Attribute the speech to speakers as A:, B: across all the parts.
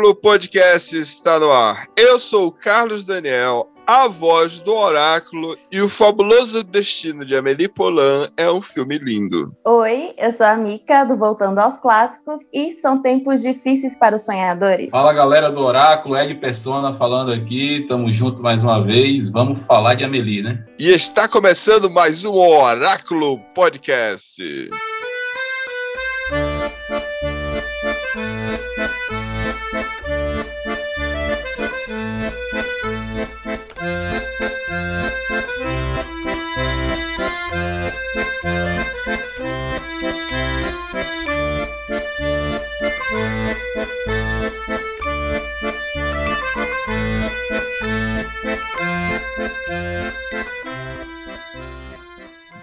A: Oráculo Podcast está no ar. Eu sou o Carlos Daniel, a voz do Oráculo, e o fabuloso destino de Amélie Poulain é um filme lindo.
B: Oi, eu sou a Mica, do Voltando aos Clássicos, e são tempos difíceis para os sonhadores.
C: Fala galera do Oráculo, Ed Persona falando aqui, tamo junto mais uma vez, vamos falar de Amelie, né?
A: E está começando mais um Oráculo Podcast.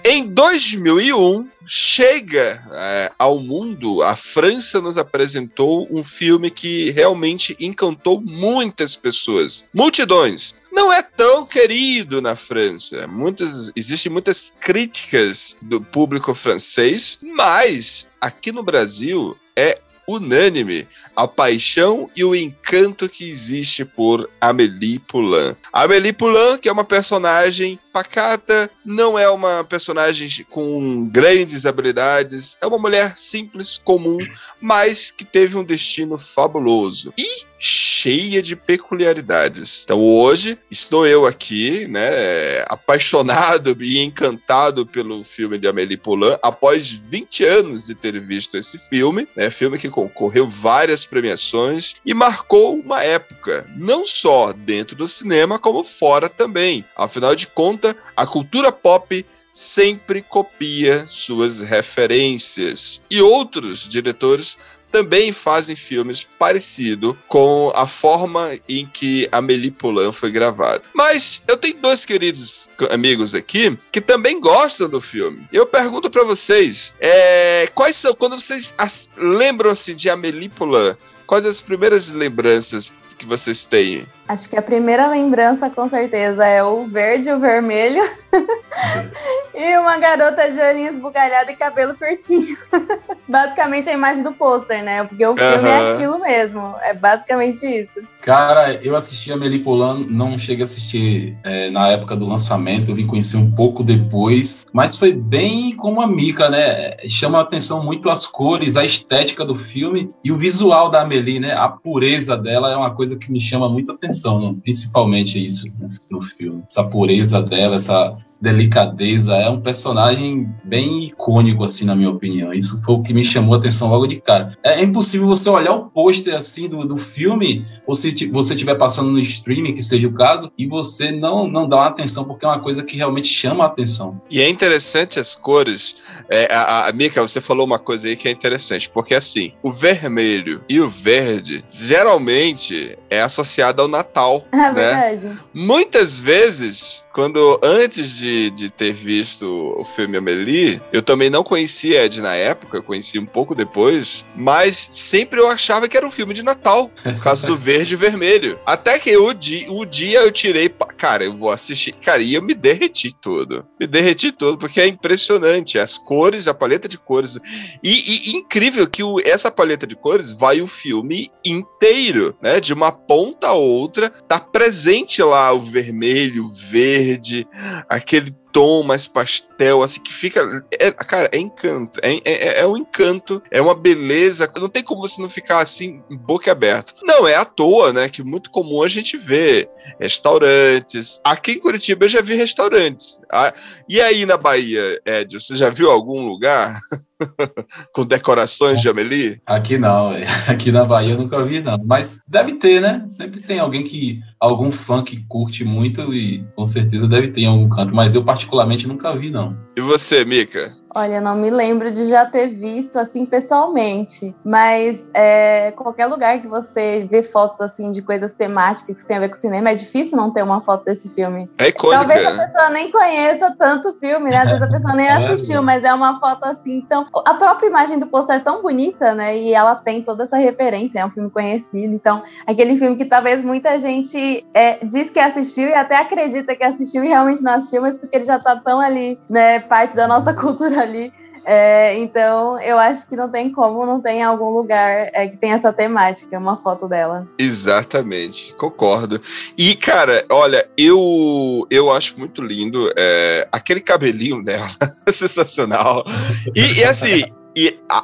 A: Em 2001, chega é, ao mundo, a França nos apresentou um filme que realmente encantou muitas pessoas, multidões. Não é tão querido na França. Muitas, existem muitas críticas do público francês, mas aqui no Brasil é unânime a paixão e o encanto que existe por Amélie Poulain. Amélie Poulain, que é uma personagem pacata, não é uma personagem com grandes habilidades, é uma mulher simples, comum, mas que teve um destino fabuloso. E cheia de peculiaridades. Então hoje estou eu aqui, né, apaixonado e encantado pelo filme de Amélie Poulain, após 20 anos de ter visto esse filme, né, filme que concorreu várias premiações e marcou uma época, não só dentro do cinema, como fora também. Afinal de contas, a cultura pop sempre copia suas referências. E outros diretores também fazem filmes parecidos com a forma em que Amélie Poulain foi gravada. Mas eu tenho dois queridos amigos aqui que também gostam do filme. Eu pergunto para vocês, é, quais são quando vocês as, lembram assim de Amélie Poulain? Quais as primeiras lembranças que vocês têm?
B: Acho que a primeira lembrança, com certeza, é o verde e o vermelho. e uma garota de olhinhos esbugalhada e cabelo curtinho. basicamente a imagem do pôster, né? Porque o filme é aquilo mesmo. É basicamente isso.
C: Cara, eu assisti a Amélie Poulain, não cheguei a assistir é, na época do lançamento, eu vim conhecer um pouco depois, mas foi bem como a Mica, né? Chama a atenção muito as cores, a estética do filme e o visual da Amélie, né? A pureza dela é uma coisa que me chama muita atenção, né? principalmente isso no filme. Essa pureza dela, essa delicadeza, é um personagem bem icônico, assim, na minha opinião. Isso foi o que me chamou a atenção logo de cara. É impossível você olhar o pôster, assim, do, do filme, ou se você estiver passando no streaming, que seja o caso, e você não, não dá uma atenção, porque é uma coisa que realmente chama a atenção.
A: E é interessante as cores. É, a, a Mika, você falou uma coisa aí que é interessante, porque assim, o vermelho e o verde geralmente é associado ao Natal.
B: É
A: né?
B: verdade.
A: Muitas vezes quando antes de, de ter visto o filme Amélie, eu também não conhecia Ed na época, eu conheci um pouco depois, mas sempre eu achava que era um filme de Natal, por causa do verde e vermelho. Até que o dia, o dia eu tirei, cara, eu vou assistir, cara, e eu me derreti todo. Me derreti todo, porque é impressionante, as cores, a paleta de cores. E, e incrível que o, essa paleta de cores vai o filme inteiro, né? De uma ponta a outra, tá presente lá o vermelho, o verde, verde, aquele tom mais pastel, assim, que fica. É, cara, é encanto. É, é, é um encanto, é uma beleza. Não tem como você não ficar assim, boca aberta. Não, é à toa, né? Que muito comum a gente vê restaurantes. Aqui em Curitiba eu já vi restaurantes. Ah, e aí na Bahia, Ed, você já viu algum lugar? com decorações de Amelie?
C: Aqui não, aqui na Bahia eu nunca vi, não. Mas deve ter, né? Sempre tem alguém que. algum fã que curte muito e com certeza deve ter em algum canto. Mas eu, particularmente, nunca vi, não.
A: E você, Mica?
B: Olha, não me lembro de já ter visto assim pessoalmente, mas é, qualquer lugar que você vê fotos assim de coisas temáticas que tem a ver com cinema, é difícil não ter uma foto desse filme.
A: É icônica.
B: Talvez a pessoa nem conheça tanto o filme, né? Às vezes a pessoa nem é assistiu, mas é uma foto assim. Então, a própria imagem do pôster é tão bonita, né? E ela tem toda essa referência, é um filme conhecido. Então, aquele filme que talvez muita gente é, diz que assistiu e até acredita que assistiu e realmente não assistiu, mas porque ele já tá tão ali, né? Parte da nossa cultura ali. É, então, eu acho que não tem como não tem algum lugar é, que tem essa temática, uma foto dela.
A: Exatamente, concordo. E, cara, olha, eu, eu acho muito lindo é, aquele cabelinho dela, sensacional. E, e assim, e, a,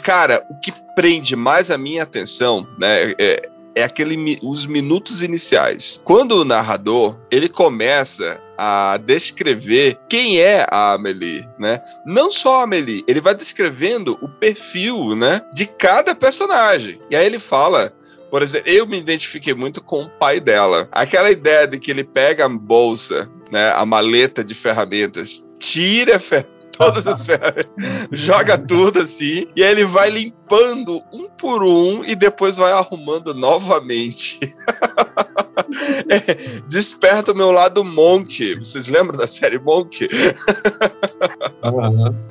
A: cara, o que prende mais a minha atenção, né, é, é aquele os minutos iniciais. Quando o narrador ele começa a descrever quem é a Amelie, né? Não só a Amelie, ele vai descrevendo o perfil, né, de cada personagem. E aí ele fala por exemplo, eu me identifiquei muito com o pai dela. Aquela ideia de que ele pega a bolsa, né, a maleta de ferramentas, tira a fer todas as ferramentas, joga tudo assim, e aí ele vai limpando um por um e depois vai arrumando novamente. é, desperta o meu lado Monk. Vocês lembram da série Monk?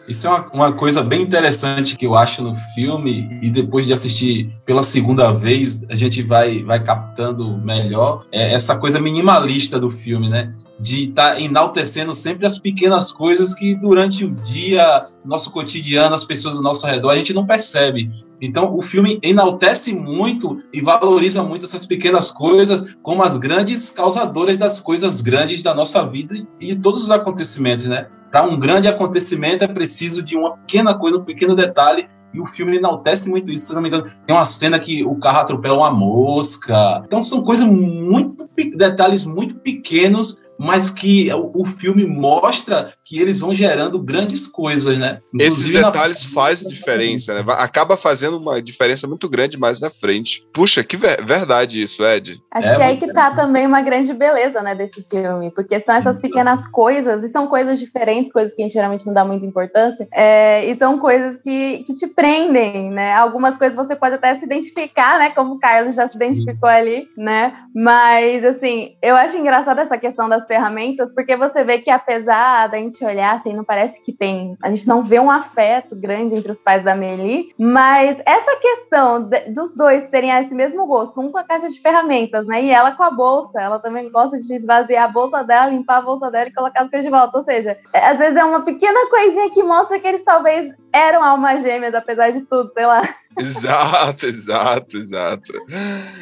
C: Isso é uma, uma, coisa bem interessante que eu acho no filme, e depois de assistir pela segunda vez, a gente vai, vai captando melhor é essa coisa minimalista do filme, né? de estar tá enaltecendo sempre as pequenas coisas que durante o dia, nosso cotidiano, as pessoas ao nosso redor, a gente não percebe. Então, o filme enaltece muito e valoriza muito essas pequenas coisas como as grandes causadoras das coisas grandes da nossa vida e de todos os acontecimentos, né? Para um grande acontecimento é preciso de uma pequena coisa, um pequeno detalhe e o filme enaltece muito isso, se não me engano. Tem uma cena que o carro atropela uma mosca. Então são coisas muito detalhes muito pequenos mas que o, filme mostra que eles vão gerando grandes coisas, né?
A: Inclusive Esses detalhes na... fazem diferença, né? Acaba fazendo uma diferença muito grande mais na frente. Puxa, que ver verdade isso, Ed.
B: Acho é, que é aí que tá também uma grande beleza, né, desse filme, porque são essas pequenas coisas, e são coisas diferentes, coisas que a gente geralmente não dá muita importância, é, e são coisas que, que te prendem, né? Algumas coisas você pode até se identificar, né, como o Carlos já se identificou ali, né? Mas, assim, eu acho engraçado essa questão das ferramentas, porque você vê que apesar da gente olhar, assim, não parece que tem, a gente não vê um afeto grande entre os pais da Meli, mas essa questão de, dos dois terem esse mesmo gosto, um com a caixa de ferramentas, né, e ela com a bolsa, ela também gosta de esvaziar a bolsa dela, limpar a bolsa dela e colocar as coisas de volta, ou seja, é, às vezes é uma pequena coisinha que mostra que eles talvez eram almas gêmeas, apesar de tudo, sei lá.
A: Exato, exato, exato.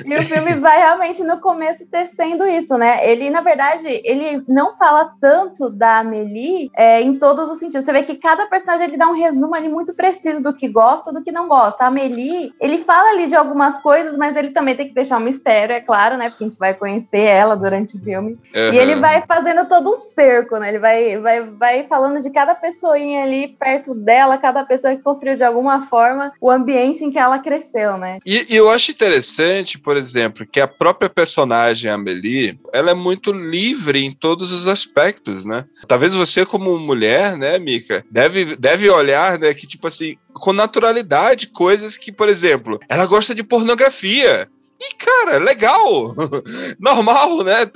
B: E o filme vai realmente no começo tecendo isso, né? Ele, na verdade, ele não fala tanto da Amelie é, em todos os sentidos. Você vê que cada personagem ele dá um resumo ali muito preciso do que gosta, do que não gosta. A Amelie, ele fala ali de algumas coisas, mas ele também tem que deixar um mistério, é claro, né? Porque a gente vai conhecer ela durante o filme. Uhum. E ele vai fazendo todo um cerco, né? Ele vai, vai, vai falando de cada pessoinha ali perto dela, cada pessoa que construiu de alguma forma o ambiente em que ela cresceu, né?
A: E, e, eu acho interessante, por exemplo, que a própria personagem Amelie, ela é muito livre em todos os aspectos, né? Talvez você como mulher, né, Mika, deve, deve olhar, né, que tipo assim, com naturalidade, coisas que, por exemplo, ela gosta de pornografia. E, cara, legal. Normal, né?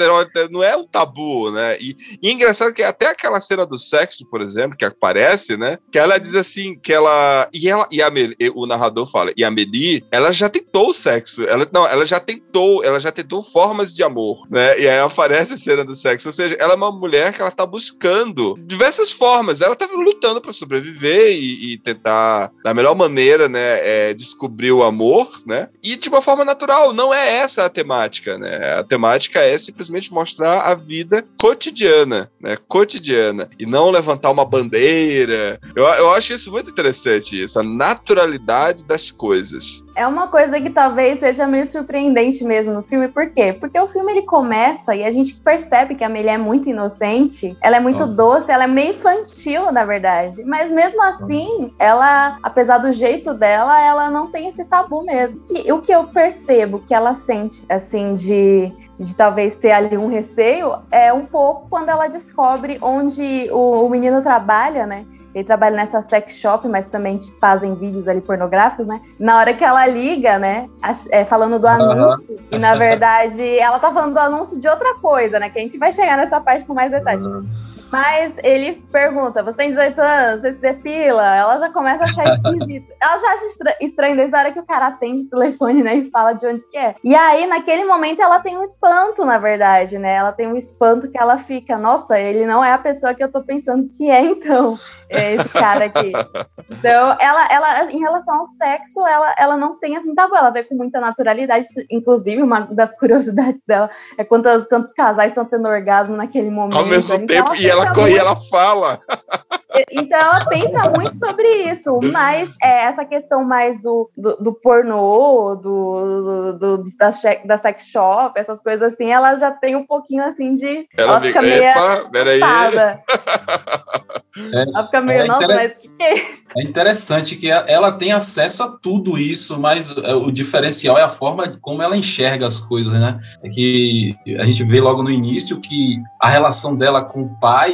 A: Não é um tabu, né? E, e é engraçado que até aquela cena do sexo, por exemplo, que aparece, né? Que ela diz assim, que ela. E ela e a o narrador fala, e a Meli, ela já tentou o sexo. Ela, não, ela já tentou, ela já tentou formas de amor, né? E aí aparece a cena do sexo. Ou seja, ela é uma mulher que ela tá buscando diversas formas. Ela tá lutando para sobreviver e, e, tentar, da melhor maneira, né? É, descobrir o amor, né? E de uma forma natural não é essa a temática, né? A temática é simplesmente mostrar a vida cotidiana, né? Cotidiana. E não levantar uma bandeira. Eu, eu acho isso muito interessante, isso, a naturalidade das coisas.
B: É uma coisa que talvez seja meio surpreendente mesmo no filme. Por quê? Porque o filme ele começa e a gente percebe que a Amelie é muito inocente, ela é muito oh. doce, ela é meio infantil, na verdade. Mas mesmo assim, ela, apesar do jeito dela, ela não tem esse tabu mesmo. E o que eu percebo que ela sente, assim, de de talvez ter ali um receio, é um pouco quando ela descobre onde o, o menino trabalha, né? Ele trabalha nessa sex shop, mas também que fazem vídeos ali pornográficos, né? Na hora que ela liga, né? É, falando do anúncio, e na verdade ela tá falando do anúncio de outra coisa, né? Que a gente vai chegar nessa parte com mais detalhes. Mas ele pergunta: Você tem 18 anos? Você se depila? Ela já começa a achar esquisito. ela já acha estra estranho desde a hora que o cara atende o telefone, né? E fala de onde que é. E aí, naquele momento, ela tem um espanto, na verdade, né? Ela tem um espanto que ela fica: Nossa, ele não é a pessoa que eu tô pensando que é, então. É esse cara aqui. Então, ela, ela, em relação ao sexo, ela, ela não tem assim tabu. Ela vê com muita naturalidade. Inclusive, uma das curiosidades dela é quantos, quantos casais estão tendo orgasmo naquele momento.
A: Ao mesmo
B: então,
A: tempo, e ela ela corre e ela fala.
B: Então ela pensa muito sobre isso, mas é, essa questão mais do, do, do pornô, do, do, do, da, da sex shop, essas coisas assim, ela já tem um pouquinho assim de.
A: Ela, ela fica meio. Epa, peraí.
C: É, ela fica meio, é, não, mas que é, é interessante que ela tem acesso a tudo isso, mas é, o diferencial é a forma como ela enxerga as coisas, né? É que a gente vê logo no início que a relação dela com o pai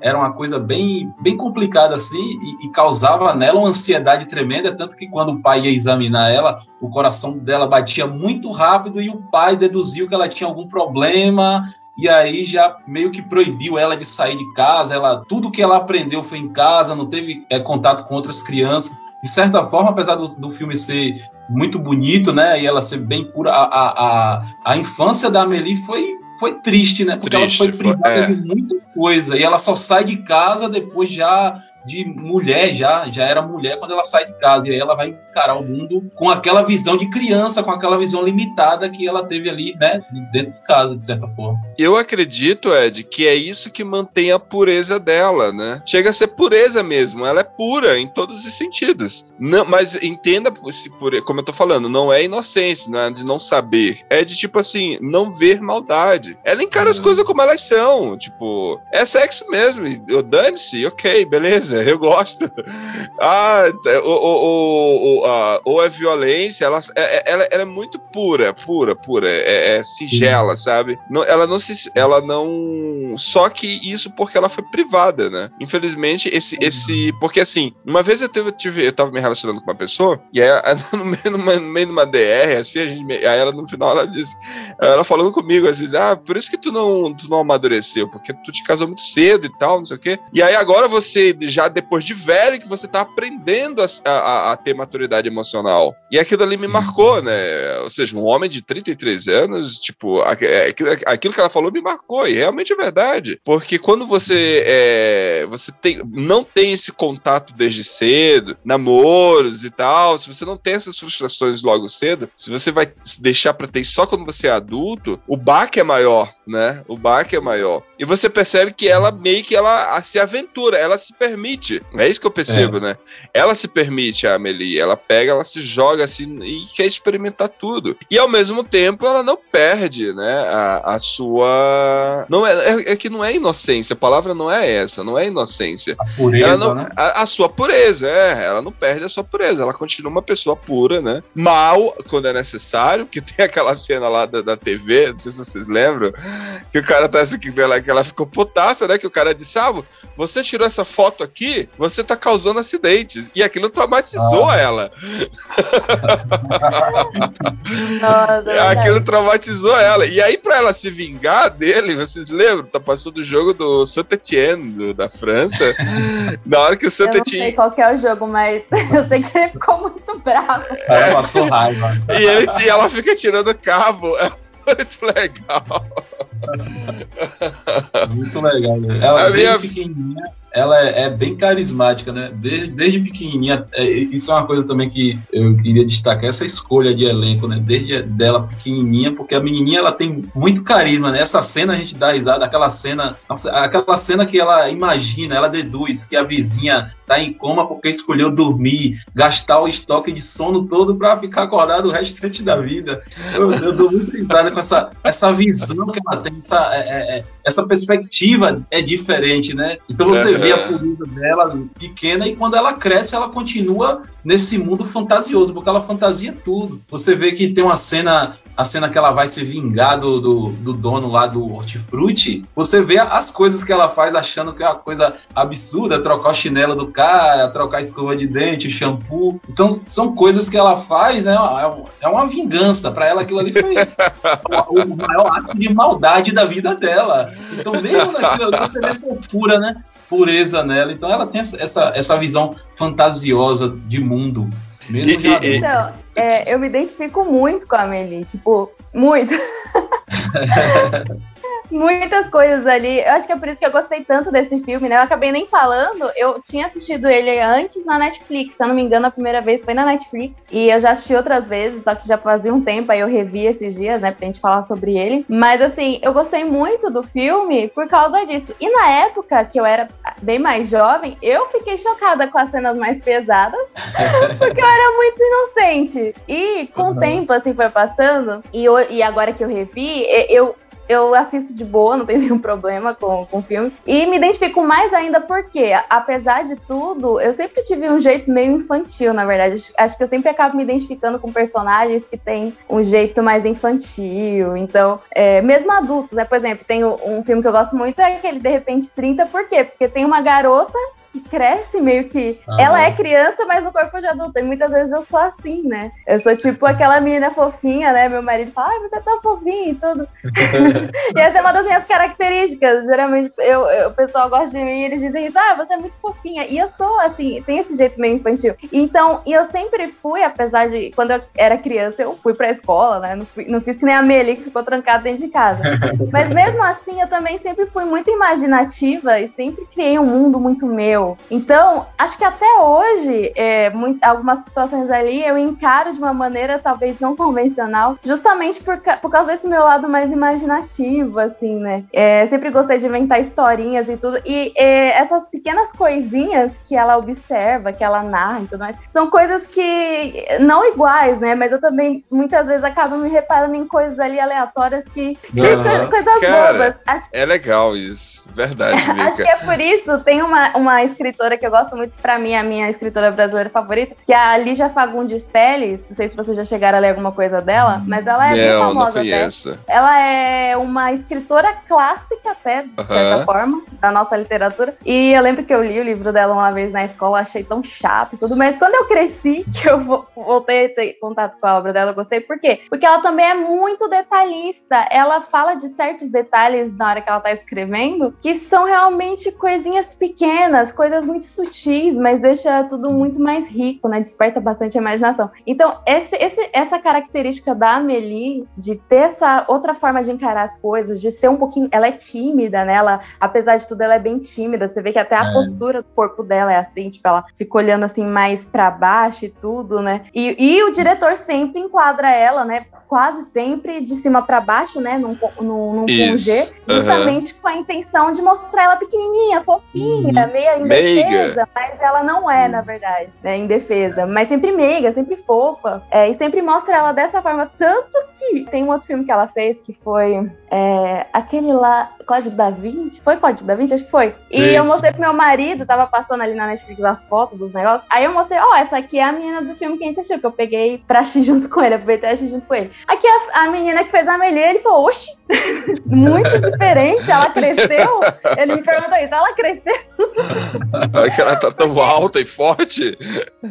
C: era uma coisa bem, bem complicada assim e, e, causava nela uma ansiedade tremenda, tanto que quando o pai ia examinar ela, o coração dela batia muito rápido e o pai deduziu que ela tinha algum problema e aí já meio que proibiu ela de sair de casa. Ela tudo que ela aprendeu foi em casa, não teve é, contato com outras crianças. De certa forma, apesar do, do filme ser muito bonito, né, e ela ser bem pura, a, a, a, a infância da Amelie foi foi triste, né? Porque triste, ela foi privada é. de muita coisa e ela só sai de casa depois já de mulher já, já era mulher quando ela sai de casa, e aí ela vai encarar o mundo com aquela visão de criança, com aquela visão limitada que ela teve ali, né, dentro de casa, de certa forma.
A: Eu acredito, Ed, que é isso que mantém a pureza dela, né? Chega a ser pureza mesmo, ela é pura em todos os sentidos. Não, mas entenda, como eu tô falando, não é inocência, não é de não saber, é de tipo assim, não ver maldade. Ela encara uhum. as coisas como elas são, tipo, é sexo mesmo, dane-se, ok, beleza eu gosto. Ah, ou, ou, ou, ou é violência, ela, é, é, ela, ela, é muito pura, pura, pura, é, é singela, sabe? Não, ela não se. Ela não. Só que isso porque ela foi privada, né? Infelizmente, esse. esse porque assim, uma vez eu tive, tive eu tava me relacionando com uma pessoa, e aí no meio, no meio de uma DR, assim, a gente, aí ela no final ela disse, ela falando comigo, assim, ah, por isso que tu não, tu não amadureceu, porque tu te casou muito cedo e tal, não sei o quê. E aí agora você já já depois de velho que você tá aprendendo a, a, a ter maturidade emocional. E aquilo ali Sim. me marcou, né? Ou seja, um homem de 33 anos, tipo, é, aquilo, aquilo que ela falou me marcou, e realmente é verdade. Porque quando você, é, você tem, não tem esse contato desde cedo, namoros e tal, se você não tem essas frustrações logo cedo, se você vai se deixar pra ter só quando você é adulto, o baque é maior, né? O baque é maior. E você percebe que ela meio que ela se aventura, ela se permite permite. É isso que eu percebo, é. né? Ela se permite, a Amelie. Ela pega, ela se joga assim e quer experimentar tudo. E ao mesmo tempo, ela não perde, né? A, a sua. Não é, é, que não é inocência. A palavra não é essa. Não é inocência.
C: A pureza,
A: não,
C: né?
A: A, a, sua pureza, é. Ela não perde a sua pureza. Ela continua uma pessoa pura, né? Mal, quando é necessário. Que tem aquela cena lá da, da TV, não sei se vocês lembram. Que o cara tá assim, que ela, que ela ficou putaça, né? Que o cara disse: Ah, você tirou essa foto aqui você tá causando acidentes. E aquilo traumatizou ah. ela. Nossa, aquilo traumatizou ela. E aí, pra ela se vingar dele, vocês lembram? Tá passando o jogo do Saint-Étienne, da França. na hora que o Saint-Étienne...
B: Eu não sei qual é o jogo, mas eu sei que ele ficou muito bravo.
C: Ela passou raiva.
A: E, ele, e ela fica tirando cabo. É muito legal.
C: Muito legal, né? Ela é minha... pequenininha ela é, é bem carismática, né? Desde, desde pequenininha, é, isso é uma coisa também que eu queria destacar, essa escolha de elenco, né? Desde dela pequenininha, porque a menininha, ela tem muito carisma, né? Essa cena a gente dá risada, aquela cena, aquela cena que ela imagina, ela deduz que a vizinha tá em coma porque escolheu dormir, gastar o estoque de sono todo para ficar acordado o restante da vida. Eu, eu dou muito risada com essa, essa visão que ela tem, essa, é, é, é essa perspectiva é diferente, né? Então você vê a polícia dela pequena e quando ela cresce, ela continua nesse mundo fantasioso, porque ela fantasia tudo. Você vê que tem uma cena a cena que ela vai se vingar do, do, do, dono lá do hortifruti, você vê as coisas que ela faz achando que é uma coisa absurda, trocar o chinelo do cara, trocar a escova de dente, o shampoo. Então, são coisas que ela faz, né? É uma vingança. Para ela, aquilo ali foi o maior ato de maldade da vida dela. Então, mesmo naquilo, você vê fofura, né? Pureza nela. Então, ela tem essa, essa visão fantasiosa de mundo. Mesmo
B: e, e, então, é, eu me identifico muito com a Amelie, tipo, muito. muitas coisas ali. Eu acho que é por isso que eu gostei tanto desse filme, né? Eu acabei nem falando, eu tinha assistido ele antes na Netflix. Se eu não me engano, a primeira vez foi na Netflix. E eu já assisti outras vezes, só que já fazia um tempo, aí eu revi esses dias, né, pra gente falar sobre ele. Mas assim, eu gostei muito do filme por causa disso. E na época que eu era bem mais jovem, eu fiquei chocada com as cenas mais pesadas, porque eu era muito inocente. E com uhum. o tempo, assim, foi passando, e, eu, e agora que eu revi, eu eu assisto de boa, não tenho nenhum problema com, com o filme. E me identifico mais ainda porque, apesar de tudo, eu sempre tive um jeito meio infantil, na verdade. Acho que eu sempre acabo me identificando com personagens que têm um jeito mais infantil. Então, é, mesmo adultos, né? Por exemplo, tem um filme que eu gosto muito, é aquele De Repente 30, por quê? Porque tem uma garota que cresce meio que. Ela é criança, mas no corpo de adulto. E muitas vezes eu sou assim, né? Eu sou tipo aquela menina fofinha, né? Meu marido fala, ai, você é tão fofinha e tudo. e essa é uma das minhas características. Geralmente eu, eu, o pessoal gosta de mim e eles dizem isso, ah, você é muito fofinha. E eu sou assim, tem esse jeito meio infantil. Então, e eu sempre fui, apesar de. Quando eu era criança, eu fui pra escola, né? Não, fui, não fiz que nem a Meli que ficou trancada dentro de casa. mas mesmo assim, eu também sempre fui muito imaginativa e sempre criei um mundo muito meu então, acho que até hoje, é, muito, algumas situações ali eu encaro de uma maneira talvez não convencional, justamente por, por causa desse meu lado mais imaginativo, assim, né? É, sempre gostei de inventar historinhas e tudo. E é, essas pequenas coisinhas que ela observa, que ela narra e tudo mais, são coisas que não iguais, né? Mas eu também muitas vezes acabo me reparando em coisas ali aleatórias que. Uhum. coisas
A: Cara, bobas. Acho... É legal isso. Verdade.
B: acho que é por isso, tem uma, uma escritora que eu gosto muito, para mim, a minha escritora brasileira favorita, que é a Lígia Fagundes Telles. Não sei se vocês já chegaram a ler alguma coisa dela, mas ela é não, bem famosa. Não conheço. Até. Ela é uma escritora clássica, até, de certa forma, da nossa literatura. E eu lembro que eu li o livro dela uma vez na escola, achei tão chato e tudo, mas quando eu cresci, que eu voltei a ter contato com a obra dela, eu gostei. Por quê? Porque ela também é muito detalhista. Ela fala de certos detalhes na hora que ela tá escrevendo, que são realmente coisinhas pequenas, coisas muito sutis, mas deixa tudo muito mais rico, né? Desperta bastante a imaginação. Então, esse, esse, essa característica da Amelie, de ter essa outra forma de encarar as coisas, de ser um pouquinho. Ela é tímida, né? Ela, apesar de tudo, ela é bem tímida. Você vê que até a é. postura do corpo dela é assim, tipo, ela fica olhando assim mais para baixo e tudo, né? E, e o diretor sempre enquadra ela, né? Quase sempre de cima para baixo, né? Num, num, num G, justamente uhum. com a intenção de mostrar ela pequenininha, fofinha, uhum. meia indefesa, mas ela não é, Isso. na verdade, né? Indefesa, mas sempre meiga, sempre fofa, é, e sempre mostra ela dessa forma. Tanto que tem um outro filme que ela fez que foi é, aquele lá, Código da Vinci, foi Código da Vinci? Acho que foi. E Isso. eu mostrei pro meu marido, tava passando ali na Netflix as fotos dos negócios. Aí eu mostrei, ó, oh, essa aqui é a menina do filme que a gente assistiu, que eu peguei pra assistir junto com ele, aproveitei e assistir junto com ele. Aqui a, a menina que fez a Amelie, ele falou, oxi, muito diferente, ela cresceu. Ele me perguntou isso, ela cresceu.
A: É que ela tá tão alta e forte.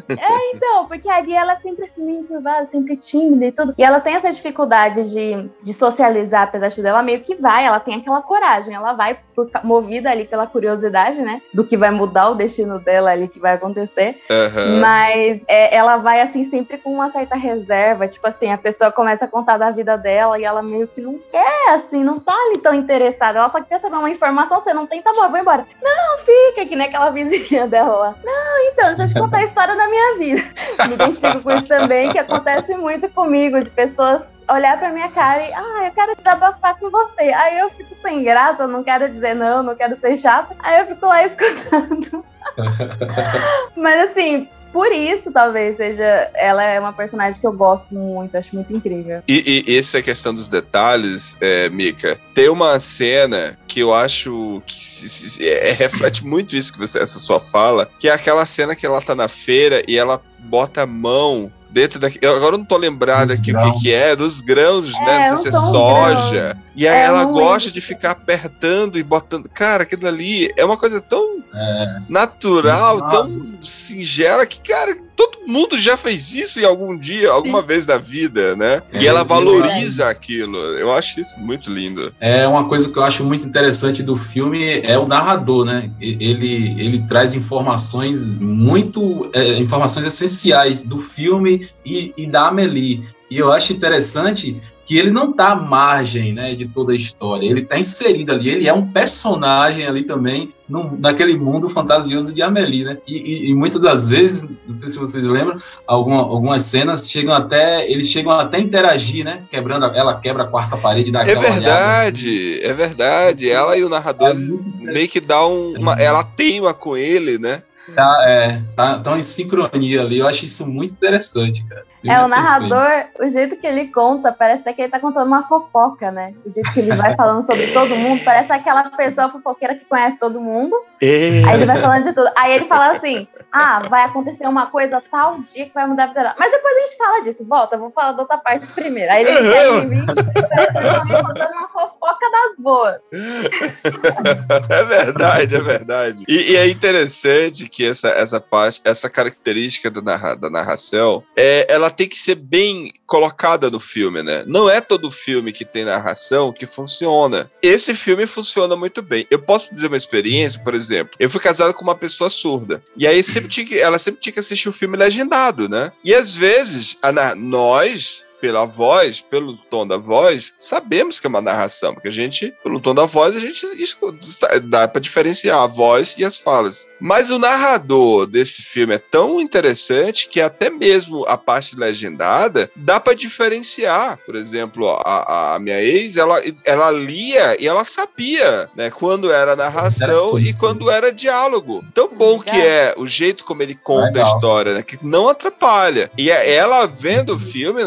B: É, então, porque a Ari, ela é sempre assim, meio curvada, sempre tímida e tudo. E ela tem essa dificuldade de, de socializar, apesar de tudo. Ela meio que vai, ela tem aquela coragem, ela vai por, movida ali pela curiosidade, né? Do que vai mudar o destino dela ali, que vai acontecer. Uhum. Mas é, ela vai, assim, sempre com uma certa reserva. Tipo assim, a pessoa começa a contar da vida dela e ela meio que não quer é assim, não tá ali tão interessada. Ela só quer saber uma informação, você não tem, tá bom, vou embora. Não, fica, que nem aquela vizinha dela lá. Não, então, deixa eu te contar a história da minha vida. Me identifico com isso também, que acontece muito comigo, de pessoas olhar pra minha cara e, ah, eu quero desabafar com você. Aí eu fico sem graça, não quero dizer não, não quero ser chata. Aí eu fico lá escutando. Mas assim, por isso, talvez seja. Ela é uma personagem que eu gosto muito, acho muito incrível.
A: E, e essa questão dos detalhes, é, Mika, tem uma cena que eu acho que é, reflete muito isso que você, essa sua fala, que é aquela cena que ela tá na feira e ela bota a mão dentro daqui. Eu agora não tô lembrado aqui o que, que, é, dos grãos, é, né? Não sei se é soja. Grãos. E aí é, ela gosta de ficar apertando e botando. Cara, aquilo ali é uma coisa tão é. natural, tão singela que, cara, todo mundo já fez isso em algum dia, alguma Sim. vez na vida, né? É, e ela valoriza é. aquilo. Eu acho isso muito lindo.
C: É uma coisa que eu acho muito interessante do filme é o narrador, né? Ele, ele traz informações muito é, informações essenciais do filme e, e da Amelie. E eu acho interessante que ele não está à margem né, de toda a história, ele está inserido ali, ele é um personagem ali também no, naquele mundo fantasioso de Amélie, né? E, e, e, muitas das vezes, não sei se vocês lembram, alguma, algumas cenas chegam até, eles chegam até a interagir, né? Quebrando, ela quebra a quarta parede da
A: É verdade, assim. é verdade. Ela e o narrador é meio que dá um, uma, ela teima com ele, né?
C: Tá, é, tá, tão em sincronia ali. Eu acho isso muito interessante, cara.
B: É, o narrador, o jeito que ele conta, parece até que ele tá contando uma fofoca, né? O jeito que ele vai falando sobre todo mundo, parece aquela pessoa fofoqueira que conhece todo mundo. Aí ele vai falando de tudo. Aí ele fala assim: ah, vai acontecer uma coisa tal dia que vai mudar a vida. Mas depois a gente fala disso, volta, vou falar da outra parte primeiro. Aí ele quer em mim, contando uma fofoca das boas.
A: É verdade, é verdade. E, e, é interessante que essa, essa parte, essa característica da, narra, da narração, é, ela tem que ser bem colocada no filme, né? Não é todo filme que tem narração que funciona. Esse filme funciona muito bem. Eu posso dizer uma experiência, por exemplo. Eu fui casado com uma pessoa surda. E aí sempre tinha que, ela sempre tinha que assistir o filme legendado, né? E às vezes, a, nós, pela voz, pelo tom da voz, sabemos que é uma narração, porque a gente, pelo tom da voz, a gente dá para diferenciar a voz e as falas. Mas o narrador desse filme é tão interessante que até mesmo a parte legendada dá para diferenciar. Por exemplo, a, a, minha ex, ela, ela lia e ela sabia, né, quando era narração e quando era diálogo. Tão bom que é o jeito como ele conta Legal. a história, né, que não atrapalha. E é ela vendo o filme,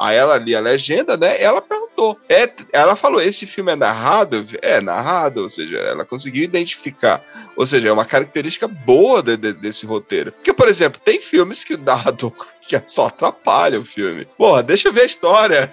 A: a ela ali a legenda, né, ela perguntou. É, ela falou: esse filme é narrado? É narrado, ou seja, ela conseguiu identificar. Ou seja, é uma característica característica boa de, de, desse roteiro. Porque, por exemplo, tem filmes que o narrador que só atrapalha o filme. Porra, deixa eu ver a história.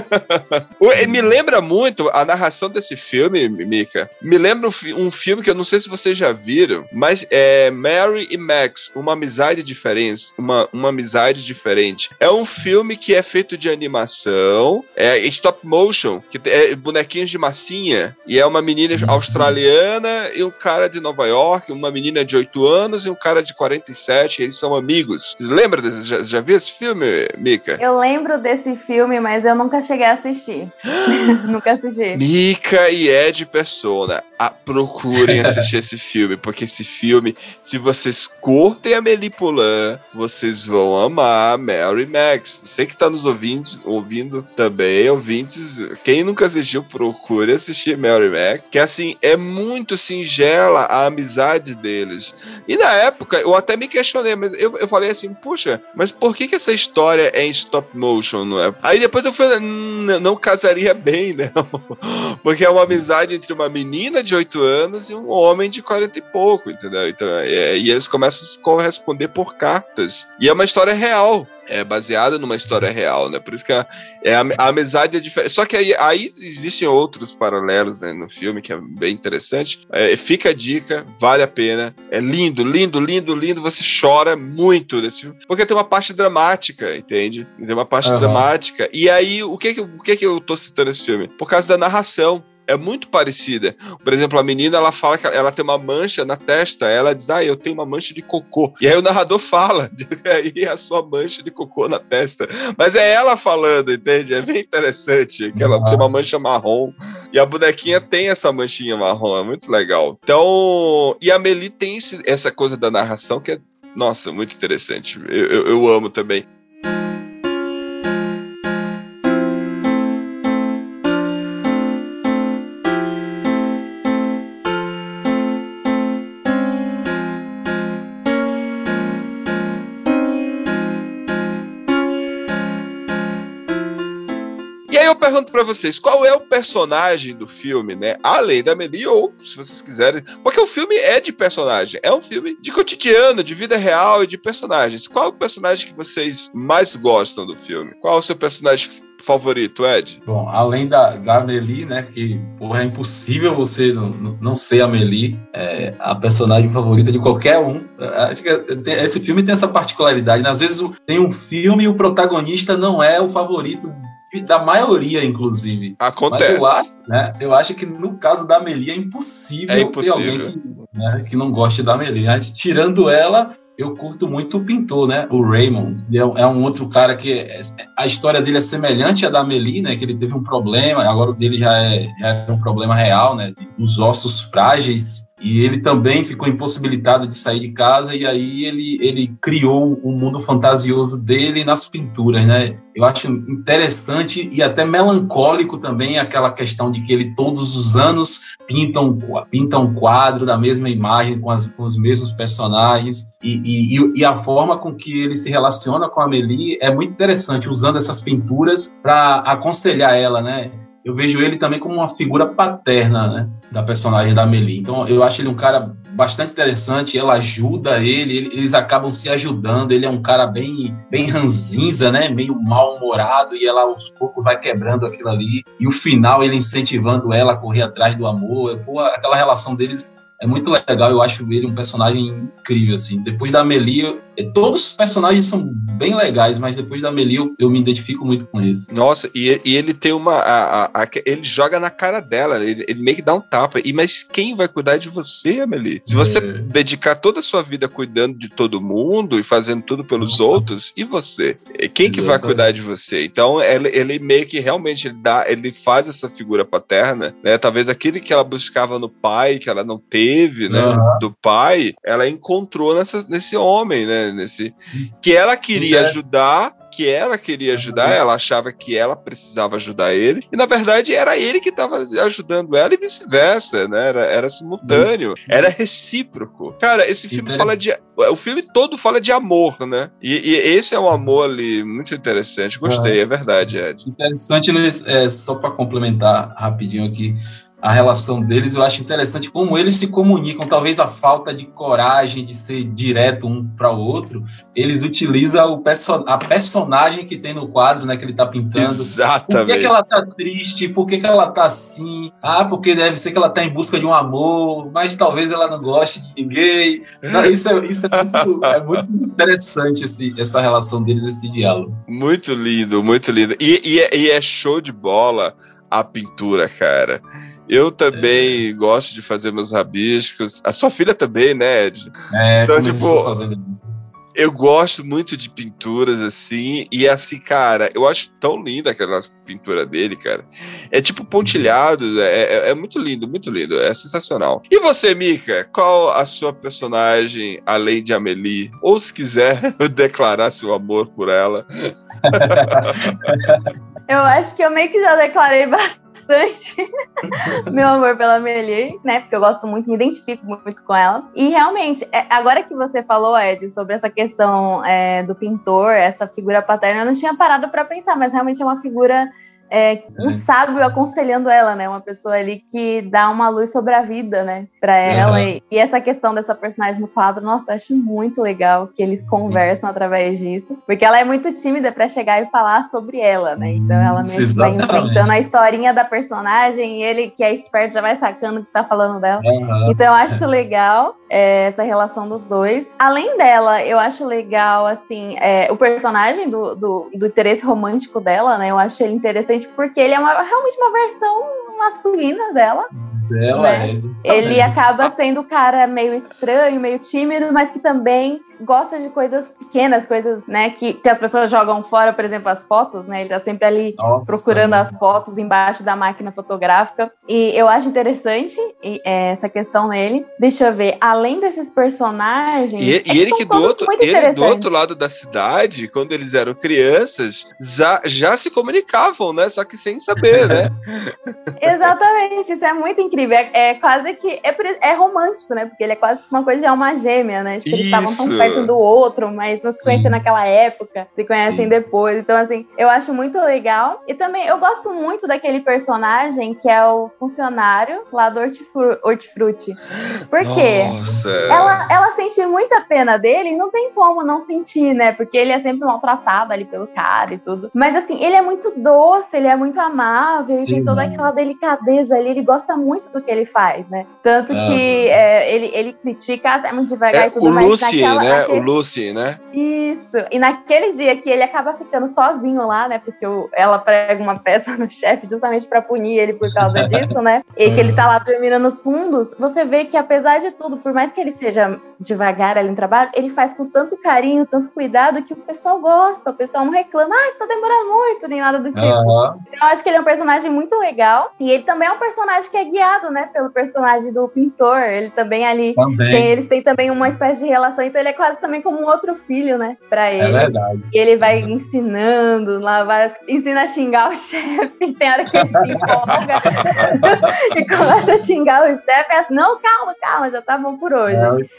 A: Me lembra muito a narração desse filme, Mika. Me lembra um filme que eu não sei se vocês já viram, mas é Mary e Max, uma amizade diferente, uma, uma amizade diferente. É um filme que é feito de animação, é stop motion, que é bonequinhos de massinha, e é uma menina uhum. australiana e um cara de Nova York, uma menina de 8 anos e um cara de 47, eles são amigos. Lembra desse? Já, já viu esse filme, Mika?
B: Eu lembro desse filme, mas eu nunca cheguei a assistir. nunca assisti.
A: Mika e Ed Persona. Ah, procurem assistir esse filme, porque esse filme, se vocês curtem a Melipolan, vocês vão amar Mary Max. Você que está nos ouvindo, ouvindo também, ouvintes, quem nunca assistiu, procure assistir Mary Max, que assim, é muito singela a amizade deles. E na época, eu até me questionei, mas eu, eu falei assim, puxa, mas mas por que, que essa história é em stop motion? Não é? Aí depois eu falei, hum, não casaria bem, né? Porque é uma amizade entre uma menina de 8 anos e um homem de 40 e pouco, entendeu? Então, é, e eles começam a se corresponder por cartas. E é uma história real é baseada numa história real, né? Por isso que a, é a, a amizade é diferente. Só que aí, aí existem outros paralelos né, no filme que é bem interessante. É, fica a dica, vale a pena. É lindo, lindo, lindo, lindo. Você chora muito nesse filme. Porque tem uma parte dramática, entende? Tem uma parte uhum. dramática. E aí, o que que, o que que eu tô citando esse filme? Por causa da narração é muito parecida. Por exemplo, a menina ela fala que ela tem uma mancha na testa, ela diz, ah, eu tenho uma mancha de cocô. E aí o narrador fala, aí a sua mancha de cocô na testa. Mas é ela falando, entende? É bem interessante, que ela tem uma mancha marrom e a bonequinha tem essa manchinha marrom, é muito legal. Então, e a Meli tem esse, essa coisa da narração que é, nossa, muito interessante. eu, eu, eu amo também. Pergunto para vocês, qual é o personagem do filme, né? Além da Amelie, ou se vocês quiserem. Porque o filme é de personagem. É um filme de cotidiano, de vida real e de personagens. Qual é o personagem que vocês mais gostam do filme? Qual é o seu personagem favorito, Ed?
C: Bom, além da, da Amelie, né? Que porra, é impossível você não, não ser a Amelie, é a personagem favorita de qualquer um. Acho que esse filme tem essa particularidade. Né? Às vezes tem um filme e o protagonista não é o favorito da maioria, inclusive.
A: Acontece.
C: Eu acho, né, eu acho, que no caso da Amelie é impossível,
A: é impossível.
C: ter alguém que, né, que não goste da Amelie. Tirando ela, eu curto muito o pintor, né? O Raymond. É, é um outro cara que é, a história dele é semelhante à da Amelie, né? Que ele teve um problema, agora o dele já é, já é um problema real, né? Os ossos frágeis e ele também ficou impossibilitado de sair de casa e aí ele, ele criou o um mundo fantasioso dele nas pinturas, né? Eu acho interessante e até melancólico também aquela questão de que ele todos os anos pinta um, pinta um quadro da mesma imagem com, as, com os mesmos personagens e, e, e, a forma com que ele se relaciona com a Amélie é muito interessante, usando essas pinturas para aconselhar ela, né? Eu vejo ele também como uma figura paterna, né, da personagem da Amelie. Então, eu acho ele um cara bastante interessante, ela ajuda ele, eles acabam se ajudando, ele é um cara bem, bem ranzinza, né, meio mal-humorado, e ela aos poucos vai quebrando aquilo ali, e o final ele incentivando ela a correr atrás do amor, pô, aquela relação deles é muito legal, eu acho ele um personagem incrível, assim. Depois da Amelie, todos os personagens são bem legais, mas depois da Amelie eu, eu me identifico muito com ele.
A: Nossa, e, e ele tem uma. A, a, a, ele joga na cara dela, ele, ele, meio que dá um tapa. E, mas quem vai cuidar de você, Amelie? Se você é. dedicar toda a sua vida cuidando de todo mundo e fazendo tudo pelos outros, e você? Quem que vai cuidar de você? Então, ele, ele meio que realmente ele dá, ele faz essa figura paterna, né? Talvez aquele que ela buscava no pai, que ela não teve teve, né, uhum. do pai, ela encontrou nessa, nesse homem, né, nesse que ela queria ajudar, que ela queria ajudar, ela achava que ela precisava ajudar ele, e na verdade era ele que estava ajudando ela e vice-versa, né? Era, era simultâneo, Isso. era recíproco. Cara, esse filme fala de. O filme todo fala de amor, né? E, e esse é um amor ali muito interessante. Gostei, é verdade, Ed.
C: Interessante, né? É, só para complementar rapidinho aqui a relação deles, eu acho interessante como eles se comunicam, talvez a falta de coragem de ser direto um para o outro, eles utilizam o perso a personagem que tem no quadro, né, que ele está pintando.
A: Exatamente.
C: Por que, que ela tá triste? Por que, que ela tá assim? Ah, porque deve ser que ela tá em busca de um amor, mas talvez ela não goste de ninguém. Não, isso é, isso é, muito, é muito interessante esse, essa relação deles, esse diálogo.
A: Muito lindo, muito lindo. E, e, é, e é show de bola a pintura, cara. Eu também é. gosto de fazer meus rabiscos. A sua filha também, né, Ed?
C: É, então, tipo, fazendo...
A: eu gosto muito de pinturas assim. E assim, cara, eu acho tão linda aquela pintura dele, cara. É tipo pontilhado. É, é, é muito lindo, muito lindo. É sensacional. E você, Mika? Qual a sua personagem além de Amelie? Ou se quiser declarar seu amor por ela.
B: eu acho que eu meio que já declarei bastante bastante meu amor pela Amelie, né? Porque eu gosto muito, me identifico muito com ela. E realmente, é, agora que você falou, Ed, sobre essa questão é, do pintor, essa figura paterna, eu não tinha parado para pensar, mas realmente é uma figura é, um sábio aconselhando ela, né? Uma pessoa ali que dá uma luz sobre a vida, né? Pra ela. Uhum. E, essa questão dessa personagem no quadro, nossa, eu acho muito legal que eles conversam através disso. Porque ela é muito tímida para chegar e falar sobre ela, né? Então ela mesmo vai inventando a historinha da personagem e ele, que é esperto, já vai sacando o que tá falando dela. Uhum. Então eu acho isso legal, é, essa relação dos dois. Além dela, eu acho legal, assim, é, o personagem do, do, do interesse romântico dela, né? Eu acho ele interessante porque ele é uma, realmente uma versão masculina dela.
C: Dela,
B: Né?
C: é.
B: Ele acaba sendo o cara meio estranho, meio tímido, mas que também gosta de coisas pequenas, coisas, né, que, que as pessoas jogam fora, por exemplo, as fotos, né? Ele tá sempre ali
C: Nossa,
B: procurando as fotos embaixo da máquina fotográfica. E eu acho interessante é, essa questão nele. Deixa eu ver, além desses personagens.
A: E,
B: é
A: e ele
B: são
A: que do
B: todos
A: outro,
B: muito
A: ele do outro lado da cidade, quando eles eram crianças, já, já se comunicavam, né? Só que sem saber, né?
B: Exatamente, isso é muito incrível. É, é quase que. É, é romântico, né? Porque ele é quase uma coisa de alma gêmea, né? Tipo, eles estavam tão. Perto do outro, mas não se
C: Sim.
B: conheciam naquela época, se conhecem
C: Isso.
B: depois. Então, assim, eu acho muito legal. E também eu gosto muito daquele personagem que é o funcionário lá do Hortifru- Hortifruti. Por quê?
A: Nossa.
B: Ela, ela sente muita pena dele, e não tem como não sentir, né? Porque ele é sempre maltratado ali pelo cara e tudo. Mas assim, ele é muito doce, ele é muito amável, e tem
C: Sim.
B: toda aquela delicadeza ali, ele gosta muito do que ele faz, né? Tanto
C: Ah.
B: que é, ele, ele critica, é muito devagar
A: É
B: e tudo,
A: o
B: mas
A: Lucy,
B: naquela,
A: né?
B: Naquele-
A: O Lucy, né?
B: Isso. E naquele dia que ele acaba ficando sozinho lá, né? Porque o- ela prega uma peça no chefe justamente pra punir ele por causa disso, né? E que ele tá lá dormindo nos fundos. Você vê que apesar de tudo, por mais que ele seja devagar ali no trabalho, ele faz com tanto carinho, tanto cuidado que o pessoal gosta, o pessoal não reclama, ah, isso tá demorando muito, nem nada do tipo.
C: Aham.
B: Eu acho que ele é um personagem muito legal. E ele também é um personagem que é guiado, né, pelo personagem do pintor. Ele também ali. Tem,
C: Também.
B: eles têm também uma espécie de relação, então ele é quase também como um outro filho, né, pra
C: É
B: ele.
C: verdade.
B: E ele vai ensinando lá várias. Ensina a xingar o chefe. Tem hora que ele se empolga e começa a xingar o chefe. É assim, não, calma, calma, já tá bom por hoje.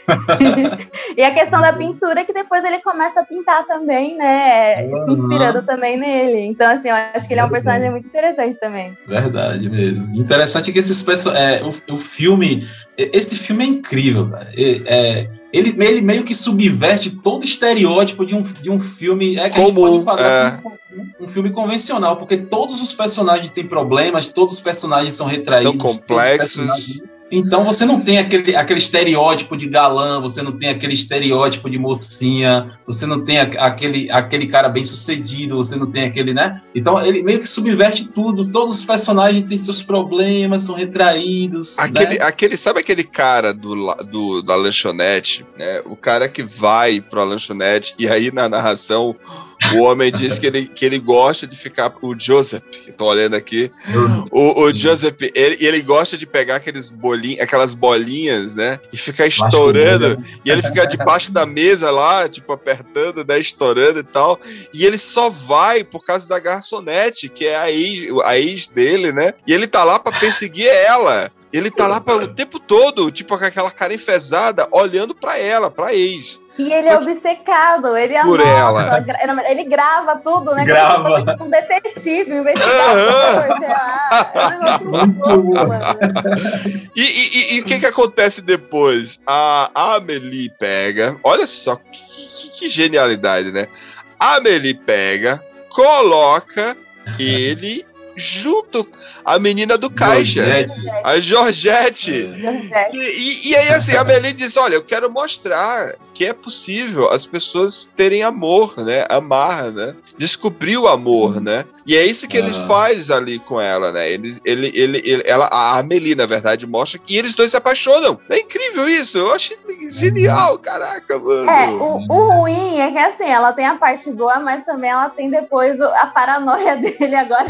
B: e a questão da pintura, que depois ele começa a pintar também, né? Se
C: Uhum.
B: inspirando também nele. Então, assim, eu acho que ele é um personagem muito interessante também.
C: Verdade mesmo. Interessante que esses perso- é, o, o filme, esse filme é incrível, cara. É, ele, ele meio que subverte todo estereótipo de um, de um filme é, que a gente
A: Comum, é.
C: como um, um filme convencional, porque todos os personagens têm problemas, todos os personagens são retraídos,
A: São
C: todos os
A: complexos.
C: Então você não tem aquele, aquele estereótipo de galã, você não tem aquele estereótipo de mocinha, você não tem aquele, aquele cara bem sucedido, você não tem aquele, né? Então ele meio que subverte tudo. Todos os personagens têm seus problemas, são retraídos.
A: Aquele,
C: né?
A: aquele, sabe aquele cara do, do, da lanchonete, né? O cara que vai pra lanchonete e aí na narração o homem diz que ele, que ele gosta de ficar. O Joseph, que tô olhando aqui. O, o Joseph, ele, ele gosta de pegar aqueles bolinhos, aquelas bolinhas, né? E ficar estourando. E ele fica debaixo da mesa lá, tipo, apertando, né? Estourando e tal. E ele só vai por causa da garçonete, que é a ex, a ex dele, né? E ele tá lá pra perseguir ela. Ele tá lá pra, o tempo todo, tipo, com aquela cara enfesada, olhando pra ela, pra ex.
B: E ele é obcecado, ele
A: Por
B: anota,
A: ela.
B: gra- ele grava tudo, né?
C: Grava.
B: Como um detetive, um investigador, sei lá. É um louco.
A: E, e- e- e o que que acontece depois? A, a Amelie pega, olha só que, que- que genialidade, né? A Amelie pega, coloca ele junto a menina do caixa,
C: Georgette,
A: a Georgette.
C: é,
A: E, e- aí, assim, a Amelie diz: Olha, eu quero mostrar que é possível as pessoas terem amor, né? Amar, né? Descobrir o amor, né? E é isso que ele
C: Ah.
A: faz ali com ela, né? Ele, ele, ele, ele- ela, a Amelie, na verdade, mostra que eles dois se apaixonam. É incrível isso. Eu achei genial, caraca, mano.
B: É, o, o ruim é que assim, ela tem a parte boa, mas também ela tem depois a paranoia dele agora